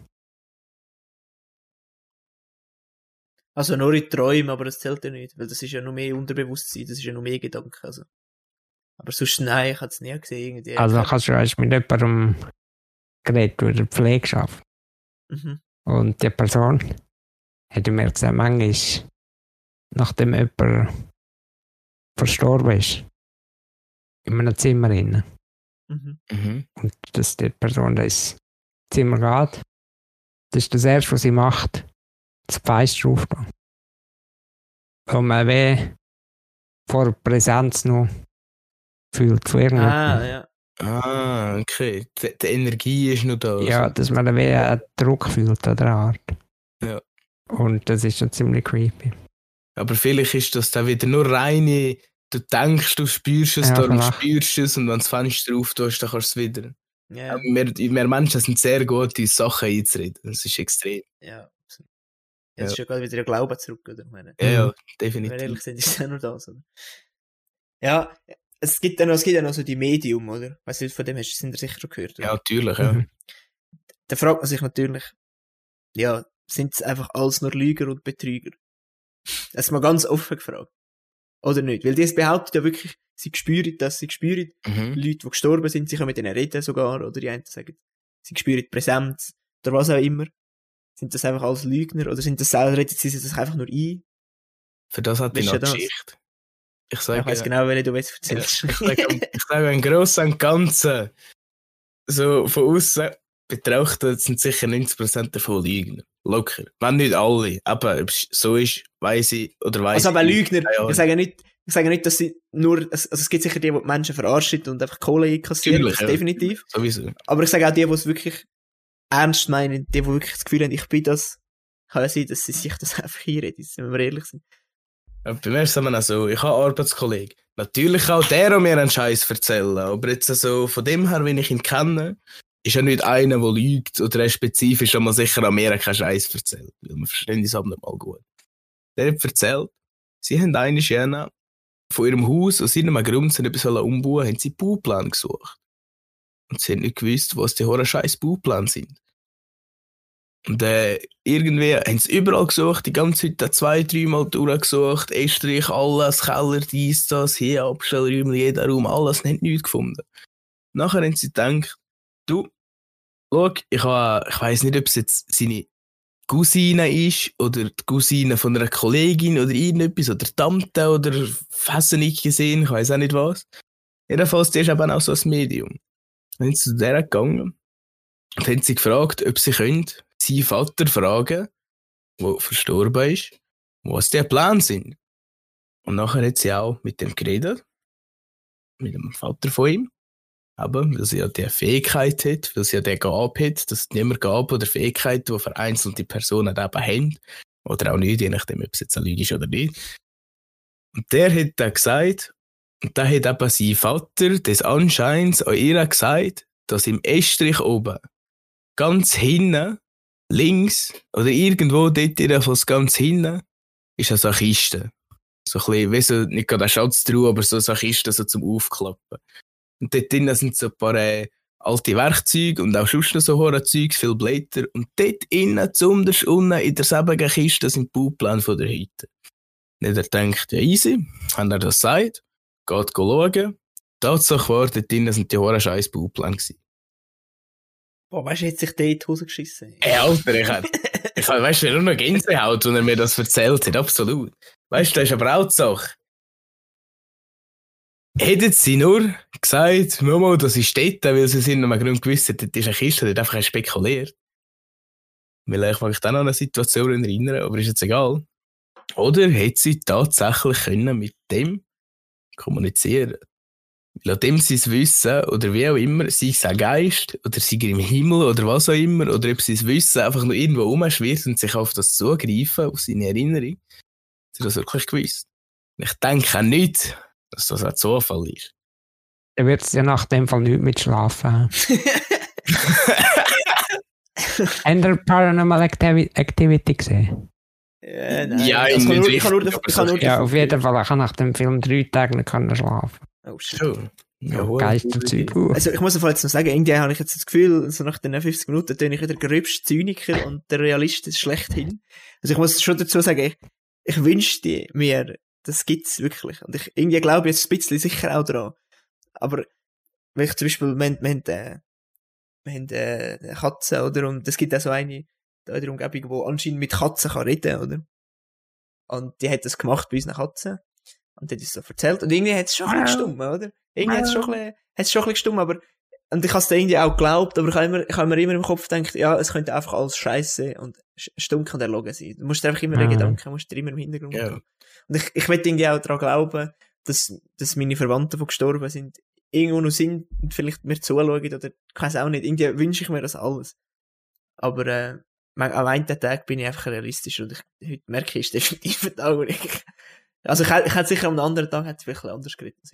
[SPEAKER 1] Also nur in Träumen, aber das zählt ja nicht, weil das ist ja noch mehr Unterbewusstsein, das ist ja noch mehr Gedanken. Also. Aber sonst nein, ich habe es nie gesehen. Irgendwie.
[SPEAKER 3] Also hast du hast mit jemandem geredet, der Pflege schafft.
[SPEAKER 1] mhm.
[SPEAKER 3] Und die Person hat mir gesagt, manchmal, nachdem jemand verstorben ist, in einem Zimmer drin,
[SPEAKER 1] Mhm.
[SPEAKER 2] Mhm.
[SPEAKER 3] und dass die Person ins Zimmer geht, das ist das Erste, was sie macht, das Fenster aufgehen. Und man weh vor der Präsenz noch fühlt von
[SPEAKER 1] Ah,
[SPEAKER 3] irgendjemandem.
[SPEAKER 1] ja.
[SPEAKER 2] Ah, okay. Die, die Energie ist noch da.
[SPEAKER 3] Ja, dass man weh einen Druck fühlt an der Art.
[SPEAKER 2] Ja.
[SPEAKER 3] Und das ist schon ziemlich creepy.
[SPEAKER 2] Aber vielleicht ist das dann wieder nur reine, du denkst, du spürst es,
[SPEAKER 3] Ja,
[SPEAKER 2] darum spürst du es und wenn du das Fenster auftust, dann kannst du es wieder.
[SPEAKER 1] Ja,
[SPEAKER 2] Aber Wir, wir Menschen sind sehr gut, in Sachen einzureden. Das ist extrem.
[SPEAKER 1] ja. Ja, Jetzt ist ja gerade wieder der Glaube zurück, oder? Ich meine,
[SPEAKER 2] Ja, ja,
[SPEAKER 1] wenn wir
[SPEAKER 2] definitiv.
[SPEAKER 1] ehrlich sind, ist es ja nur das, oder? Ja, es gibt ja noch, es gibt ja noch so die Medium, oder? Weißt du, von dem hast du sicher schon gehört, oder?
[SPEAKER 2] Ja, natürlich, ja.
[SPEAKER 3] Mhm.
[SPEAKER 1] Da fragt man sich natürlich, ja, sind es einfach alles nur Lüger und Betrüger? Das ist mal ganz offen gefragt. Oder nicht? Weil die behauptet ja wirklich, sie spüren das, sie spüren
[SPEAKER 2] Mhm.
[SPEAKER 1] Leute, die gestorben sind, sie können mit denen reden sogar, oder die einen sagen, sie spüren die Präsenz, oder was auch immer. Sind das einfach alles Lügner, oder sind das selber, reden sie sich das einfach nur ein?
[SPEAKER 2] Für das hat die noch
[SPEAKER 1] das?
[SPEAKER 2] Geschichte. Ich
[SPEAKER 1] Ich
[SPEAKER 2] sage,
[SPEAKER 1] weiß genau, welche du jetzt erzählst.
[SPEAKER 2] ich sage, ich sage im Großen und Ganzen, so von außen betrachtet sind sicher 90% davon Lügner. Locker. Wenn nicht alle. Aber ob es so ist, weiß ich oder weiß
[SPEAKER 1] Also aber
[SPEAKER 2] ich.
[SPEAKER 1] Lügner,
[SPEAKER 2] Keine Ahnung.
[SPEAKER 1] ich sage nicht, ich sage nicht, dass sie nur, also es gibt sicher die, die die Menschen verarschen und einfach Kohle einkassieren,
[SPEAKER 2] ja.
[SPEAKER 1] definitiv.
[SPEAKER 2] Sowieso.
[SPEAKER 1] Aber ich sage auch die, die es wirklich ernst meinen, die, die wirklich das Gefühl haben, ich bin das, kann ja sein, dass sie sich das einfach einreden, wenn wir ehrlich sind.
[SPEAKER 2] Bei eben auch so, ich habe Arbeitskollegen. Natürlich auch der mir einen Scheiß erzählen, aber jetzt so von dem her, wenn ich ihn kenne, ist er nicht einer, der lügt oder er spezifisch einmal sicher an mir keinen Scheiß erzählt. Weil wir verstehen uns aber nicht mal gut. Der hat erzählt, sie haben eine Schöne von ihrem Haus aus irgendeinem Grund sie etwas umbauen, haben sie Bauplan gesucht. Und sie haben nicht gewusst, was die hohen scheiß Baupläne sind. Und äh, irgendwie haben sie überall gesucht, die ganze Zeit zwei, dreimal durchgesucht, Estrich, alles, Keller, dies, das, hier, Abstellräume, jeder Raum, alles, haben nichts gefunden. Nachher haben sie gedacht, du, schau, ich, ich weiß nicht, ob es jetzt seine Cousine ist oder die Cousine von einer Kollegin oder irgendetwas oder Tante oder nicht gesehen, ich weiß auch nicht was. Jedenfalls, die ist eben auch so ein Medium. Dann sind sie zu der gegangen und haben sie gefragt, ob sie können, seinen Vater fragen, der verstorben ist, was die Pläne sind. Und nachher hat sie auch mit dem geredet, mit dem Vater von ihm. Aber weil sie ja die Fähigkeit hat, weil sie ja die Gabe hat, dass es niemand Gabe oder Fähigkeiten, die vereinzelte Personen eben haben, oder auch nicht, je nachdem, ob es jetzt eine ist oder nicht. Und der hat dann gesagt, und da hat eben sein Vater des Anscheins an ihr gesagt, dass im Estrich oben, ganz hinten, links, oder irgendwo dort jedenfalls ganz hinten, ist also eine Kiste. So ein bisschen, wie so, nicht gerade ein Schatztruhe, aber so eine Kiste so zum Aufklappen. Und dort drinnen sind so ein paar äh, alte Werkzeuge und auch sonst noch so hohe Zeugs, viel Blätter. Und dort innen, zumindest unten in derselben Kiste, sind die Baupläne von der Hütte. Und er denkt, ja easy, haben er das gesagt, geht schauen. Tatsache war, dort drinnen sind die hohen scheiß Baupläne.
[SPEAKER 1] Boah, weißt du, hat sich dort in die geschissen.
[SPEAKER 2] Ey, Alter, ich hab, ich weißt du, nur noch Gänsehaut, als er mir das erzählt hat, absolut. Weißt du, das ist aber auch die Sache. Hätten sie nur gesagt, Momo, das ist dort, weil sie sind noch Grund gewusst, das ist eine Kiste, die einfach spekuliert. Vielleicht mag ich dann an eine Situation erinnern, aber ist jetzt egal. Oder hätte sie tatsächlich können mit dem kommunizieren dem sie es wissen, oder wie auch immer, sei es ein Geist, oder sei er im Himmel, oder was auch immer, oder ob sie es wissen, einfach nur irgendwo rumschwirrt und sich auf das zugreifen, auf seine Erinnerung, sie das wirklich gewusst. Und ich denke auch nicht, dass das ein Zufall ist.
[SPEAKER 3] Dann wird es ja nach dem Fall nicht mit Schlafen ihr Paranormal Activi Activity gesehen?
[SPEAKER 1] Ja, nein.
[SPEAKER 2] Ja,
[SPEAKER 1] ich kann
[SPEAKER 2] in
[SPEAKER 1] nur,
[SPEAKER 2] nicht
[SPEAKER 1] ich kann nur, ich kann nur,
[SPEAKER 3] Ja, auf jeden Fall. Ich kann nach dem Film drei Tage nicht schlafen.
[SPEAKER 1] Oh, shit.
[SPEAKER 2] Schon.
[SPEAKER 3] Ja, Geisterzeug. Uh.
[SPEAKER 1] Also, ich muss auf jetzt noch sagen, irgendwie habe ich jetzt das Gefühl, so nach den 50 Minuten bin ich wieder der gröbste Zyniker und der Realist ist schlechthin. Also, ich muss schon dazu sagen, ich, ich wünschte mir, das gibt's wirklich. Und ich irgendwie glaube jetzt ein bisschen sicher auch dran. Aber, wenn ich zum Beispiel, wir, haben- wir haben, äh, wir haben, äh, eine Katze, oder? Und es gibt auch so eine, da in der Umgebung, die anscheinend mit Katzen kann reden, oder? Und die hat das gemacht bei unseren Katzen. Und die hat es so erzählt. Und irgendwie hat es schon ein bisschen gestummt, oder? Irgendwie hat es schon ein bisschen, hat es schon ein bisschen gestummt, aber, und ich habe es dann irgendwie auch geglaubt, aber ich habe immer, ich habe mir immer im Kopf gedacht, ja, es könnte einfach alles scheiße und stumm kann erlogen sein. Du musst dir einfach immer den
[SPEAKER 3] Mhm.
[SPEAKER 1] Gedanken, musst dir immer im Hintergrund
[SPEAKER 2] Ja.
[SPEAKER 1] haben. Und ich, ich will irgendwie auch daran glauben, dass, dass meine Verwandten, die gestorben sind, irgendwo noch sind und vielleicht mir zuschauen oder, ich weiß auch nicht, irgendwie wünsche ich mir das alles. Aber, äh, am einen Tag bin ich einfach realistisch und ich, heute merke ich, ist definitiv ein Tag, wo ich, also ich, ich hätte sicher am anderen Tag hätte ich vielleicht anders geredet als.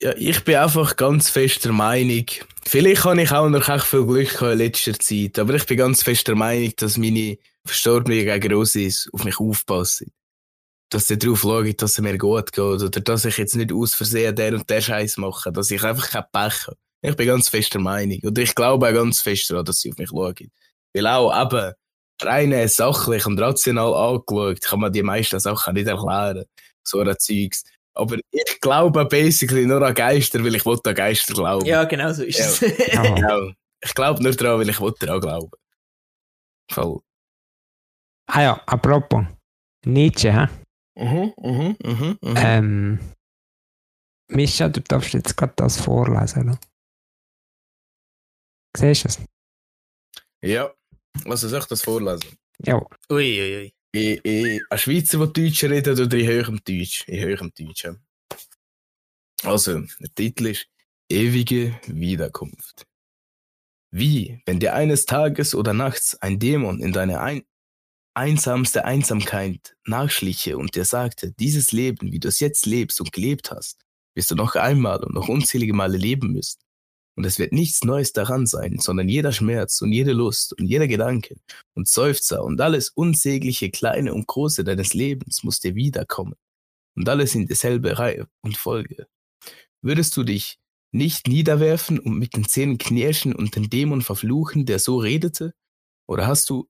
[SPEAKER 2] Ja, ich bin einfach ganz fest der Meinung, vielleicht habe ich auch noch echt viel Glück gehabt in letzter Zeit, aber ich bin ganz fest der Meinung, dass meine Verstorbenen gegen Grossis auf mich aufpassen. Dass sie darauf schauen, dass es mir gut geht oder dass ich jetzt nicht aus Versehen der und der Scheiß mache, dass ich einfach kein Pech habe. Ich bin ganz fest der Meinung und ich glaube auch ganz fest daran, dass sie auf mich schauen. Weil auch eben rein sachlich und rational angeschaut kann man die meisten Sachen nicht erklären. So ein Zeugs. Aber ich glaube basically nur an Geister, weil ich an Geister glauben.
[SPEAKER 1] Ja, genau so ist
[SPEAKER 2] Ja.
[SPEAKER 1] es.
[SPEAKER 3] Ja.
[SPEAKER 2] Genau. Ich glaube nur daran, weil ich daran glauben. Voll.
[SPEAKER 3] Ah ja, apropos. Nietzsche, hä?
[SPEAKER 2] Mhm, mhm, mhm, mhm.
[SPEAKER 3] Ähm, Mischa, du darfst jetzt gerade das vorlesen. Oder? Siehst du es?
[SPEAKER 2] Ja. Was soll ich das vorlesen?
[SPEAKER 3] Ja.
[SPEAKER 1] Ui, ui, ui.
[SPEAKER 2] In, in, ein Schweizer, der Deutsch redet oder in höherem Deutsch? In höherem Deutsch, ja. Also, der Titel ist Ewige Wiederkunft. Wie, wenn dir eines Tages oder nachts ein Dämon in deine ein einsamste Einsamkeit nachschliche und dir sagte, dieses Leben, wie du es jetzt lebst und gelebt hast, wirst du noch einmal und noch unzählige Male leben müssen. Und es wird nichts Neues daran sein, sondern jeder Schmerz und jede Lust und jeder Gedanke und Seufzer und alles unsägliche Kleine und Große deines Lebens muss dir wiederkommen. Und alles in derselbe Reihe und Folge. Würdest du dich nicht niederwerfen und mit den Zähnen knirschen und den Dämon verfluchen, der so redete? Oder hast du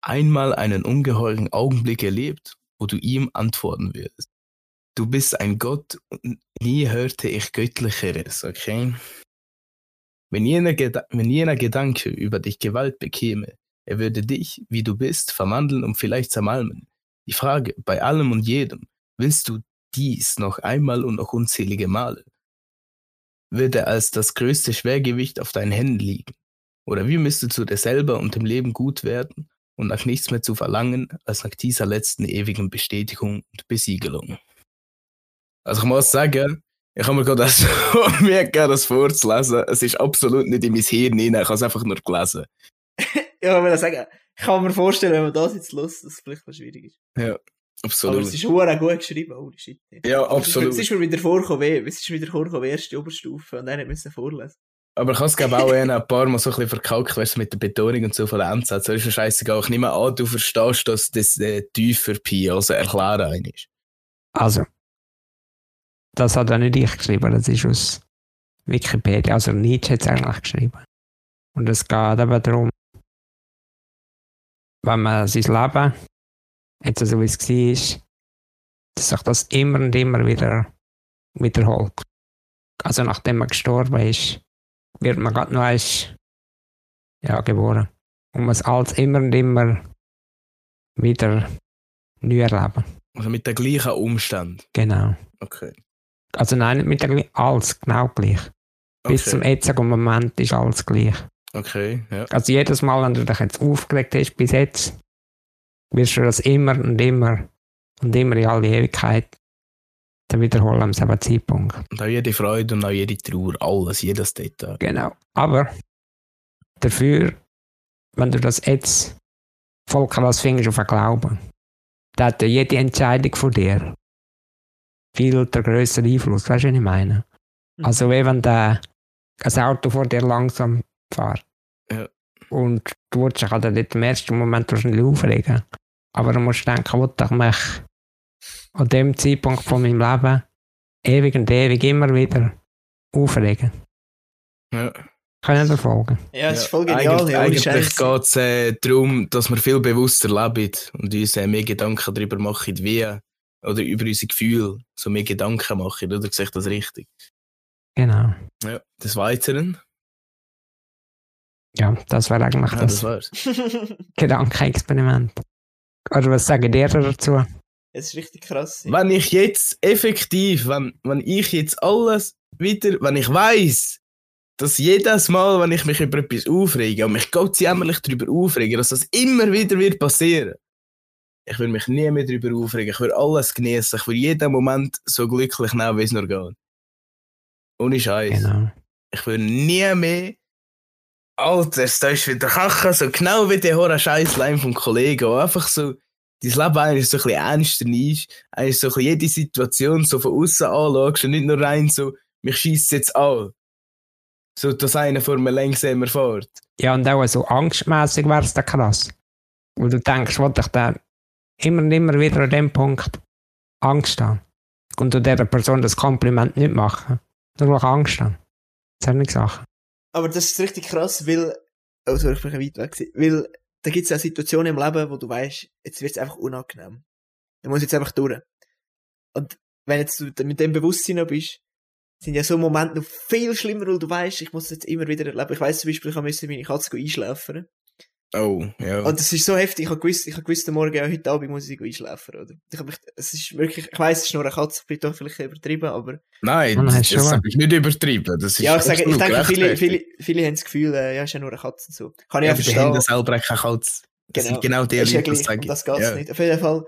[SPEAKER 2] einmal einen ungeheuren Augenblick erlebt, wo du ihm antworten würdest? Du bist ein Gott und nie hörte ich Göttlicheres, okay? Wenn jener, wenn jener Gedanke über dich Gewalt bekäme, er würde dich, wie du bist, verwandeln und vielleicht zermalmen. Die Frage, bei allem und jedem, willst du dies noch einmal und noch unzählige Male? Würde als das größte Schwergewicht auf deinen Händen liegen? Oder wie müsstest du dir selber und dem Leben gut werden und nach nichts mehr zu verlangen, als nach dieser letzten ewigen Bestätigung und Besiegelung? Also ich muss sagen, ich habe mir gerade das mir gegeben, das vorzulesen. Es ist absolut nicht in mein Hirn rein, ich habe es einfach nur gelesen.
[SPEAKER 1] ja, ich will sagen, ich kann mir vorstellen, wenn man das jetzt los, dass es vielleicht noch schwierig ist.
[SPEAKER 2] Ja, absolut.
[SPEAKER 1] Aber es ist hure gut geschrieben, holy shit.
[SPEAKER 2] Ja, absolut.
[SPEAKER 1] Es ist mir wieder vorgekommen, es ist wieder vorgekommen, erste Oberstufe, und dann müssen vorlesen.
[SPEAKER 2] Aber ich habe es glaube auch ein paar Mal so ein bisschen verkauft, weißt du, mit der Betonung und so von der Endsatz. Das ist ja scheißegal. Ich nehme an, du verstehst, dass das äh, tiefer Pi, also erklären ist.
[SPEAKER 3] Also, das hat ja nicht ich geschrieben, das ist aus Wikipedia. Also Nietzsche hat es eigentlich geschrieben. Und es geht eben darum, wenn man sein Leben, jetzt so wie es war, dass sich das immer und immer wieder wiederholt. Also nachdem man gestorben ist, wird man gerade noch eins ja, geboren. Und man es alles immer und immer wieder neu erleben.
[SPEAKER 2] Also mit den gleichen Umständen.
[SPEAKER 3] Genau.
[SPEAKER 2] Okay.
[SPEAKER 3] Also nein, nicht mit der gleichen, alles genau gleich. Bis
[SPEAKER 2] Okay.
[SPEAKER 3] zum jetzigen Moment ist alles gleich.
[SPEAKER 2] Okay, ja.
[SPEAKER 3] Also jedes Mal, wenn du dich jetzt aufgeregt hast bis jetzt, wirst du das immer und immer und immer in alle Ewigkeit dann wiederholen am selben Zeitpunkt.
[SPEAKER 2] Und auch jede Freude und auch jede Trauer, alles, jedes Detail.
[SPEAKER 3] Genau. Aber dafür, wenn du das jetzt voll krass findest auf den Glauben, dann hat ja jede Entscheidung von dir viel der größere Einfluss. Weißt du, was ich meine?
[SPEAKER 1] Mhm.
[SPEAKER 3] Also, wie wenn der, ein Auto vor dir langsam fährt.
[SPEAKER 2] Ja.
[SPEAKER 3] Und du würdest dich halt nicht im ersten Moment wahrscheinlich aufregen. Aber du musst denken, will ich mich an dem Zeitpunkt von meinem Leben ewig und ewig immer wieder aufregen.
[SPEAKER 2] Ja.
[SPEAKER 3] Können dir folgen?
[SPEAKER 1] Ja, es ist
[SPEAKER 2] Ja,
[SPEAKER 1] voll genial.
[SPEAKER 2] Eigentlich,
[SPEAKER 1] ja,
[SPEAKER 2] eigentlich geht es äh, darum, dass wir viel bewusster leben und uns äh, mehr Gedanken darüber machen, wie oder über unsere Gefühle so mehr Gedanken machen. Oder sehe ich das richtig?
[SPEAKER 3] Genau.
[SPEAKER 2] Ja. Des Weiteren?
[SPEAKER 3] Ja, das wäre eigentlich
[SPEAKER 2] Ja,
[SPEAKER 3] das,
[SPEAKER 2] das war's.
[SPEAKER 3] Gedankenexperiment. Oder was sagen dir dazu?
[SPEAKER 1] Es ist richtig krass. ja.
[SPEAKER 2] Wenn ich jetzt effektiv, wenn, wenn ich jetzt alles wieder, wenn ich weiß, dass jedes Mal, wenn ich mich über etwas aufrege und mich Gott jämmerlich darüber aufrege, dass das immer wieder wird passieren, ich will mich nie mehr darüber aufregen, ich will alles genießen, ich will jeden Moment so glücklich nehmen, wie es nur geht. Ohne Scheiß.
[SPEAKER 3] Genau.
[SPEAKER 2] Ich will nie mehr. Alter, da ist wieder Kachen, so genau wie der hohe Scheißlein vom Kollegen, wo einfach so dein Leben eigentlich so ein bisschen ernster ist, eigentlich so ein bisschen jede Situation so von außen anschaust und nicht nur rein so, mich schießt jetzt an. So, dass einer vor mir langsamer fährt.
[SPEAKER 3] Ja, und auch so angstmäßig wäre es dann krass. Wo du denkst, wollte ich dann immer und immer wieder an dem Punkt Angst haben. Und du dieser Person das Kompliment nicht machen. Nur Angst habe. Das sind nicht Sachen.
[SPEAKER 1] Aber das ist richtig krass, weil, oh, sorry, ich bin weit weg weil da gibt es auch Situationen im Leben, wo du weißt, jetzt wird es einfach unangenehm. Du musst jetzt einfach durch. Und wenn jetzt du mit dem Bewusstsein noch bist, sind ja so Momente noch viel schlimmer, weil du weißt, ich muss es jetzt immer wieder erleben. Ich weiss zum Beispiel, ich musste meine Katze einschläfern.
[SPEAKER 2] Oh, ja.
[SPEAKER 1] Und das ist so heftig. Ich habe gewusst, ich habe gewusst, am Morgen, ja, heute Abend muss ich einschläfern, oder? Ich hab mich, es ist wirklich, ich weiss, es ist nur eine Katze, ich bin doch vielleicht übertrieben, aber,
[SPEAKER 2] Nein,
[SPEAKER 3] nein,
[SPEAKER 2] das, das ist nicht übertrieben. Das ist
[SPEAKER 1] ja, ich sage, ich denke, viele, viele, viele haben das Gefühl, äh, ja, ist ja nur eine Katze und so. Kann ich
[SPEAKER 2] Ja,
[SPEAKER 1] auch
[SPEAKER 2] aber die
[SPEAKER 1] verstehen.
[SPEAKER 2] haben selber keine Katze. Das
[SPEAKER 1] Genau.
[SPEAKER 2] sind genau die
[SPEAKER 1] ist ja
[SPEAKER 2] Leute, die
[SPEAKER 1] gleich,
[SPEAKER 2] sagen.
[SPEAKER 1] um das geht's
[SPEAKER 2] ja.
[SPEAKER 1] nicht. Auf jeden Fall,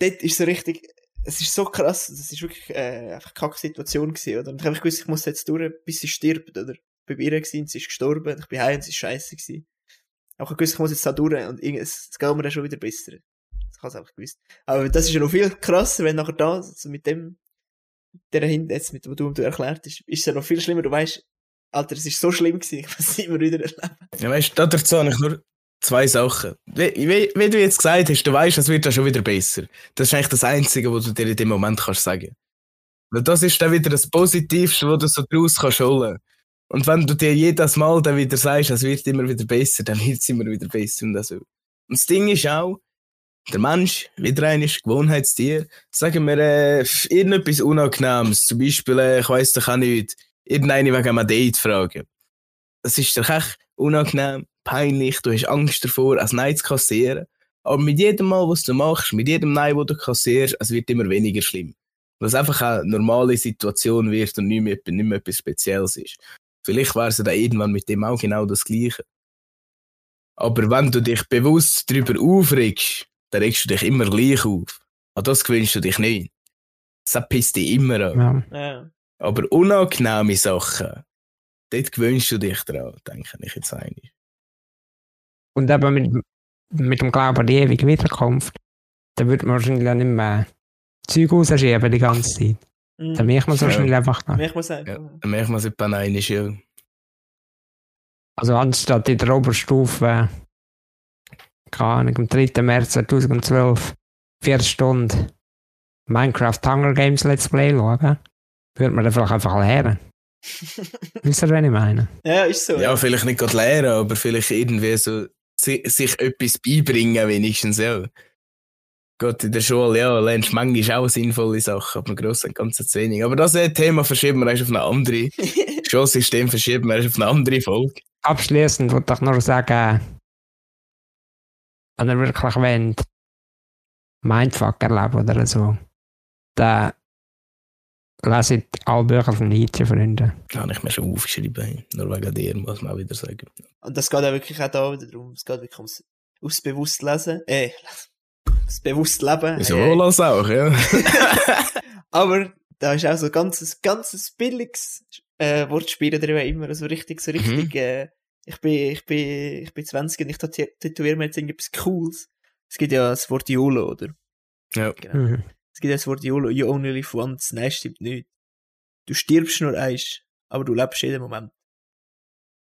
[SPEAKER 1] dort ist so richtig, es ist so krass, das ist wirklich äh, einfach eine kacke Situation gewesen, oder? Und ich habe gewusst, ich muss jetzt durch, bis sie stirbt, oder? Ich bin bei ihr gewesen, sie ist gestorben, ich bin heim und sie ist scheiße gewesen. Ich habe gewusst, ich muss jetzt da durch und es, es geht mir dann schon wieder besser. Das habe ich einfach gewusst. Aber das ist ja noch viel krasser, wenn nachher da, also mit dem, der Hin jetzt, mit dem du, du erklärt hast, ist es ja noch viel schlimmer, du weißt, Alter, es ist so schlimm gewesen, ich muss es immer wieder erleben.
[SPEAKER 2] Ja, weißt du, dazu habe ich nur zwei Sachen. Wie, wie, wie du jetzt gesagt hast, du weißt, es wird dann schon wieder besser. Das ist eigentlich das Einzige, was du dir in dem Moment kannst sagen. Weil das ist dann wieder das Positivste, was du so draus kannst holen. Und wenn du dir jedes Mal dann wieder sagst, es wird immer wieder besser, dann wird es immer wieder besser und so. Und das Ding ist auch, der Mensch, wieder ein ist Gewohnheitstier, sagen wir, äh, irgendetwas Unangenehmes, zum Beispiel, äh, ich weiss doch auch nicht, irgendeine wegen einem Date fragen. es ist dir echt unangenehm, peinlich, du hast Angst davor, als Nein zu kassieren. Aber mit jedem Mal, was du machst, mit jedem Nein, wo du kassierst, es wird immer weniger schlimm. Es einfach eine normale Situation wird und nicht mehr, nicht mehr etwas Spezielles ist. Vielleicht wäre es dann irgendwann mit dem auch genau das Gleiche. Aber wenn du dich bewusst darüber aufregst, dann regst du dich immer gleich auf. An das gewöhnst du dich nicht. Das pisst dich immer an.
[SPEAKER 3] Ja.
[SPEAKER 1] Ja.
[SPEAKER 2] Aber unangenehme Sachen, dort gewöhnst du dich dran, denke ich jetzt eigentlich.
[SPEAKER 3] Und eben mit, mit dem Glauben an die ewige Wiederkunft, dann würde man wahrscheinlich auch nicht mehr Zeug rausschieben die ganze Zeit.
[SPEAKER 1] Mhm.
[SPEAKER 3] Dann merkt man es
[SPEAKER 2] Ja.
[SPEAKER 3] wahrscheinlich einfach noch.
[SPEAKER 1] Ich muss sagen.
[SPEAKER 2] Ja. Dann merkt man es etwa einmal, ja.
[SPEAKER 3] Also anstatt in der Oberstufe, keine Ahnung, am 3. März 2012, vier Stunden Minecraft Hunger Games Let's Play schauen, würde man dann vielleicht einfach lernen. Wisst ihr, was ich meine?
[SPEAKER 1] Ja, ist so.
[SPEAKER 2] Ja, vielleicht nicht gerade lernen, aber vielleicht irgendwie so si sich etwas beibringen, wenigstens, ja. Gott, in der Schule, ja, lernst du manchmal auch sinnvolle Sachen, aber im Großen und Ganzen zu wenig. Aber das äh, Thema verschieben wir erst auf eine andere. Das Schulsystem verschieben wir erst auf eine andere Folge.
[SPEAKER 3] Abschließend wollte ich nur sagen, wenn ihr wirklich wollt, Mindfuck erleben oder so, dann leset alle Bücher von Nietzsche, Freunde.
[SPEAKER 2] Das habe ich mir schon aufgeschrieben. Nur wegen dir, muss man auch wieder sagen.
[SPEAKER 1] Und das geht auch wirklich auch da wieder darum. Es geht wirklich ums, ums bewusst lesen. Äh, das bewusst leben.
[SPEAKER 2] Wieso
[SPEAKER 1] Hey, hey.
[SPEAKER 2] das auch, ja?
[SPEAKER 1] Aber da ist auch so ein ganzes, ganzes billiges äh, Wortspiel drin, immer so richtig, so richtig, äh, ich bin, ich bin, ich bin 20 und ich tätowiere mir jetzt irgendetwas Cooles. Es gibt ja das Wort YOLO, oder?
[SPEAKER 2] ja.
[SPEAKER 1] Genau.
[SPEAKER 3] Mhm.
[SPEAKER 1] Es gibt ja das Wort YOLO, you only live once. Nein, stimmt nicht. Du stirbst nur eins, aber du lebst jeden Moment.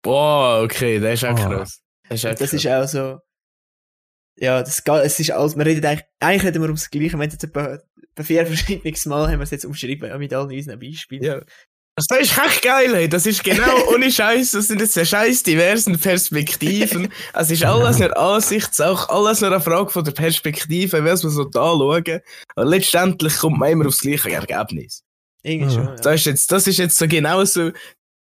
[SPEAKER 2] Boah, okay, das ist auch
[SPEAKER 3] Ah.
[SPEAKER 2] krass. Das ist auch
[SPEAKER 1] das
[SPEAKER 2] krass.
[SPEAKER 1] ist auch so, ja, das es ist alles, man redet eigentlich, eigentlich reden wir ums Gleiche, wir haben jetzt etwa, etwa vier verschiedenes Mal haben wir es jetzt umschrieben, mit all unseren Beispielen.
[SPEAKER 2] Ja. Das ist echt geil, hey. Das ist genau ohne Scheiß. Das sind jetzt sehr scheiß diversen Perspektiven. Es ist alles nur Ansichtssache, alles nur eine Frage von der Perspektive, was man so da schauen. Und letztendlich kommt man immer aufs gleiche Ergebnis.
[SPEAKER 1] Irgendwie schon,
[SPEAKER 3] ja.
[SPEAKER 2] Das ist jetzt, das ist jetzt so genau so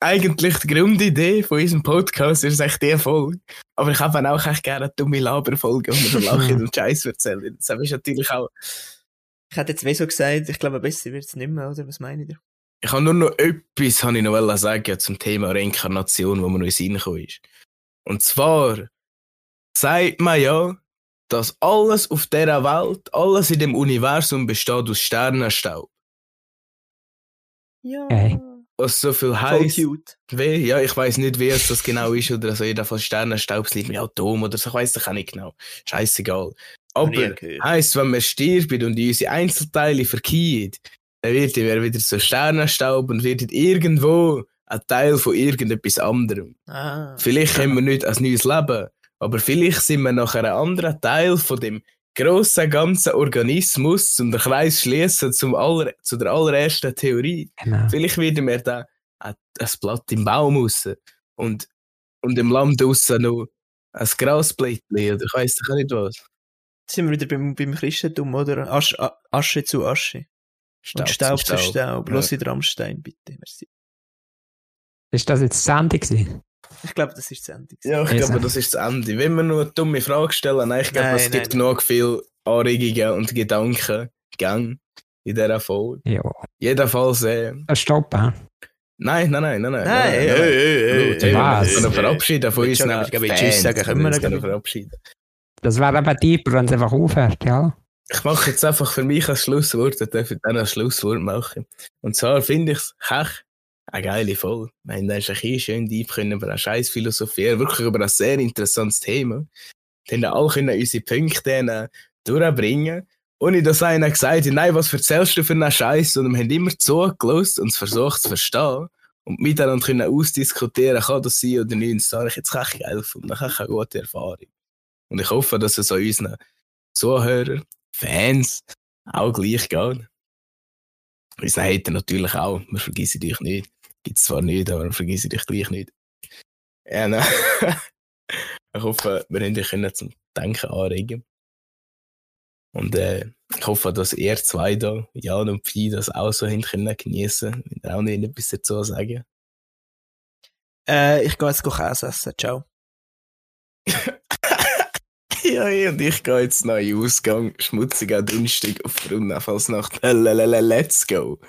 [SPEAKER 2] eigentlich die Grundidee von unserem Podcast, ist echt die Folge. Aber ich habe auch echt gerne eine dumme Laberfolge, wo wir so lachen und Scheiß erzählen. Das ist natürlich auch
[SPEAKER 1] Ich hätte jetzt wie so gesagt, ich glaube, besser wird es nicht mehr, oder? Was meine ich?
[SPEAKER 2] Ich habe nur noch etwas habe ich noch sagen zum Thema Reinkarnation, wo mir noch in den Sinn gekommen ist. Und zwar sagt man ja, dass alles auf dieser Welt, alles in dem Universum besteht aus Sternenstaub.
[SPEAKER 1] Ja.
[SPEAKER 3] Okay.
[SPEAKER 2] Was so viel
[SPEAKER 1] cute.
[SPEAKER 2] wie, ja, ich weiß nicht, wie es das genau ist, oder so, jedenfalls Sternenstaub, es liegt mit Atom oder so, ich weiß es auch nicht genau. Scheißegal. Aber heisst, wenn man stirbt und unsere Einzelteile verkehrt, dann wird er wieder so Sternenstaub und wird irgendwo ein Teil von irgendetwas anderem.
[SPEAKER 1] Ah.
[SPEAKER 2] Vielleicht haben wir nicht ein neues Leben, aber vielleicht sind wir nachher ein anderer Teil von dem grossen ganzen Organismus, um den Kreis schließen zum aller, zu der allerersten Theorie.
[SPEAKER 3] Genau.
[SPEAKER 2] Vielleicht werden wir da ein, Blatt im Baum raus und, und im Land draussen noch ein Grasblättchen oder ich weiss doch auch nicht was.
[SPEAKER 1] Jetzt sind wir wieder beim, beim Christentum, oder? Asche, A- Asche zu Asche. und Staub zu Staub. Los
[SPEAKER 2] Ja.
[SPEAKER 1] in Rammstein, bitte. Merci.
[SPEAKER 3] Ist das jetzt das Ende gewesen?
[SPEAKER 1] Ich glaube, das ist die Sendung.
[SPEAKER 2] Ja, ich
[SPEAKER 3] Yes.
[SPEAKER 2] glaube, das ist das Ende. Wenn wir nur eine dumme Frage stellen, nein, ich glaube,
[SPEAKER 1] Nein,
[SPEAKER 2] es gibt
[SPEAKER 1] nein.
[SPEAKER 2] genug viel Anregungen und Gedanken, Gang in dieser Folge.
[SPEAKER 3] Ja.
[SPEAKER 2] Jedenfalls, äh,
[SPEAKER 3] Stopp, hä?
[SPEAKER 2] nein, nein, nein, nein, nein.
[SPEAKER 1] Nein,
[SPEAKER 2] nein, nein.
[SPEAKER 1] ey, ey,
[SPEAKER 2] Gut,
[SPEAKER 3] ey,
[SPEAKER 2] wir
[SPEAKER 3] was?
[SPEAKER 2] müssen uns verabschieden von
[SPEAKER 1] noch- ich. Tschüss sagen, können wir
[SPEAKER 2] uns
[SPEAKER 1] noch
[SPEAKER 2] verabschieden.
[SPEAKER 3] Das wäre eben deeper, wenn es einfach aufhört, ja?
[SPEAKER 2] Ich mache jetzt einfach für mich ein Schlusswort, dann darf ich dann ein Schlusswort machen. Und zwar finde ich es echt eine geile Folge. Ich meine, da ist ein bisschen schön deep können über eine scheiß philosophieren, wirklich über ein sehr interessantes Thema. Dann haben alle können unsere Punkte durchbringen. Ohne dass einer gesagt hat, nein, was erzählst du für einen Scheiß, sondern wir haben immer zugelassen und versucht zu verstehen. Und miteinander können ausdiskutieren, kann das sein oder nicht. Das habe ich jetzt echt geil gefunden. Ich habe eine gute Erfahrung. Und ich hoffe, dass es an unseren Zuhörern, Fans auch gleich geht. Unsere Hater natürlich auch. Wir vergessen dich nicht. Gibt's zwar nicht, aber wir vergessen dich gleich nicht. Ja, ne. ich hoffe, wir haben dich können zum Denken anregen. Und äh, ich hoffe, dass ihr zwei da, Jan und Phi, das auch so hin können geniessen. Wenn ihr auch nicht etwas dazu sagen.
[SPEAKER 1] Äh, ich gehe jetzt Käse essen. Ciao.
[SPEAKER 2] ja, ich und ich gehe jetzt noch in den Ausgang. Schmutziger Donnerstag auf Frauenfallsnacht. Let's go.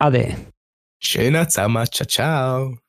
[SPEAKER 3] Ade.
[SPEAKER 2] Schöner zusammen. Ciao, ciao.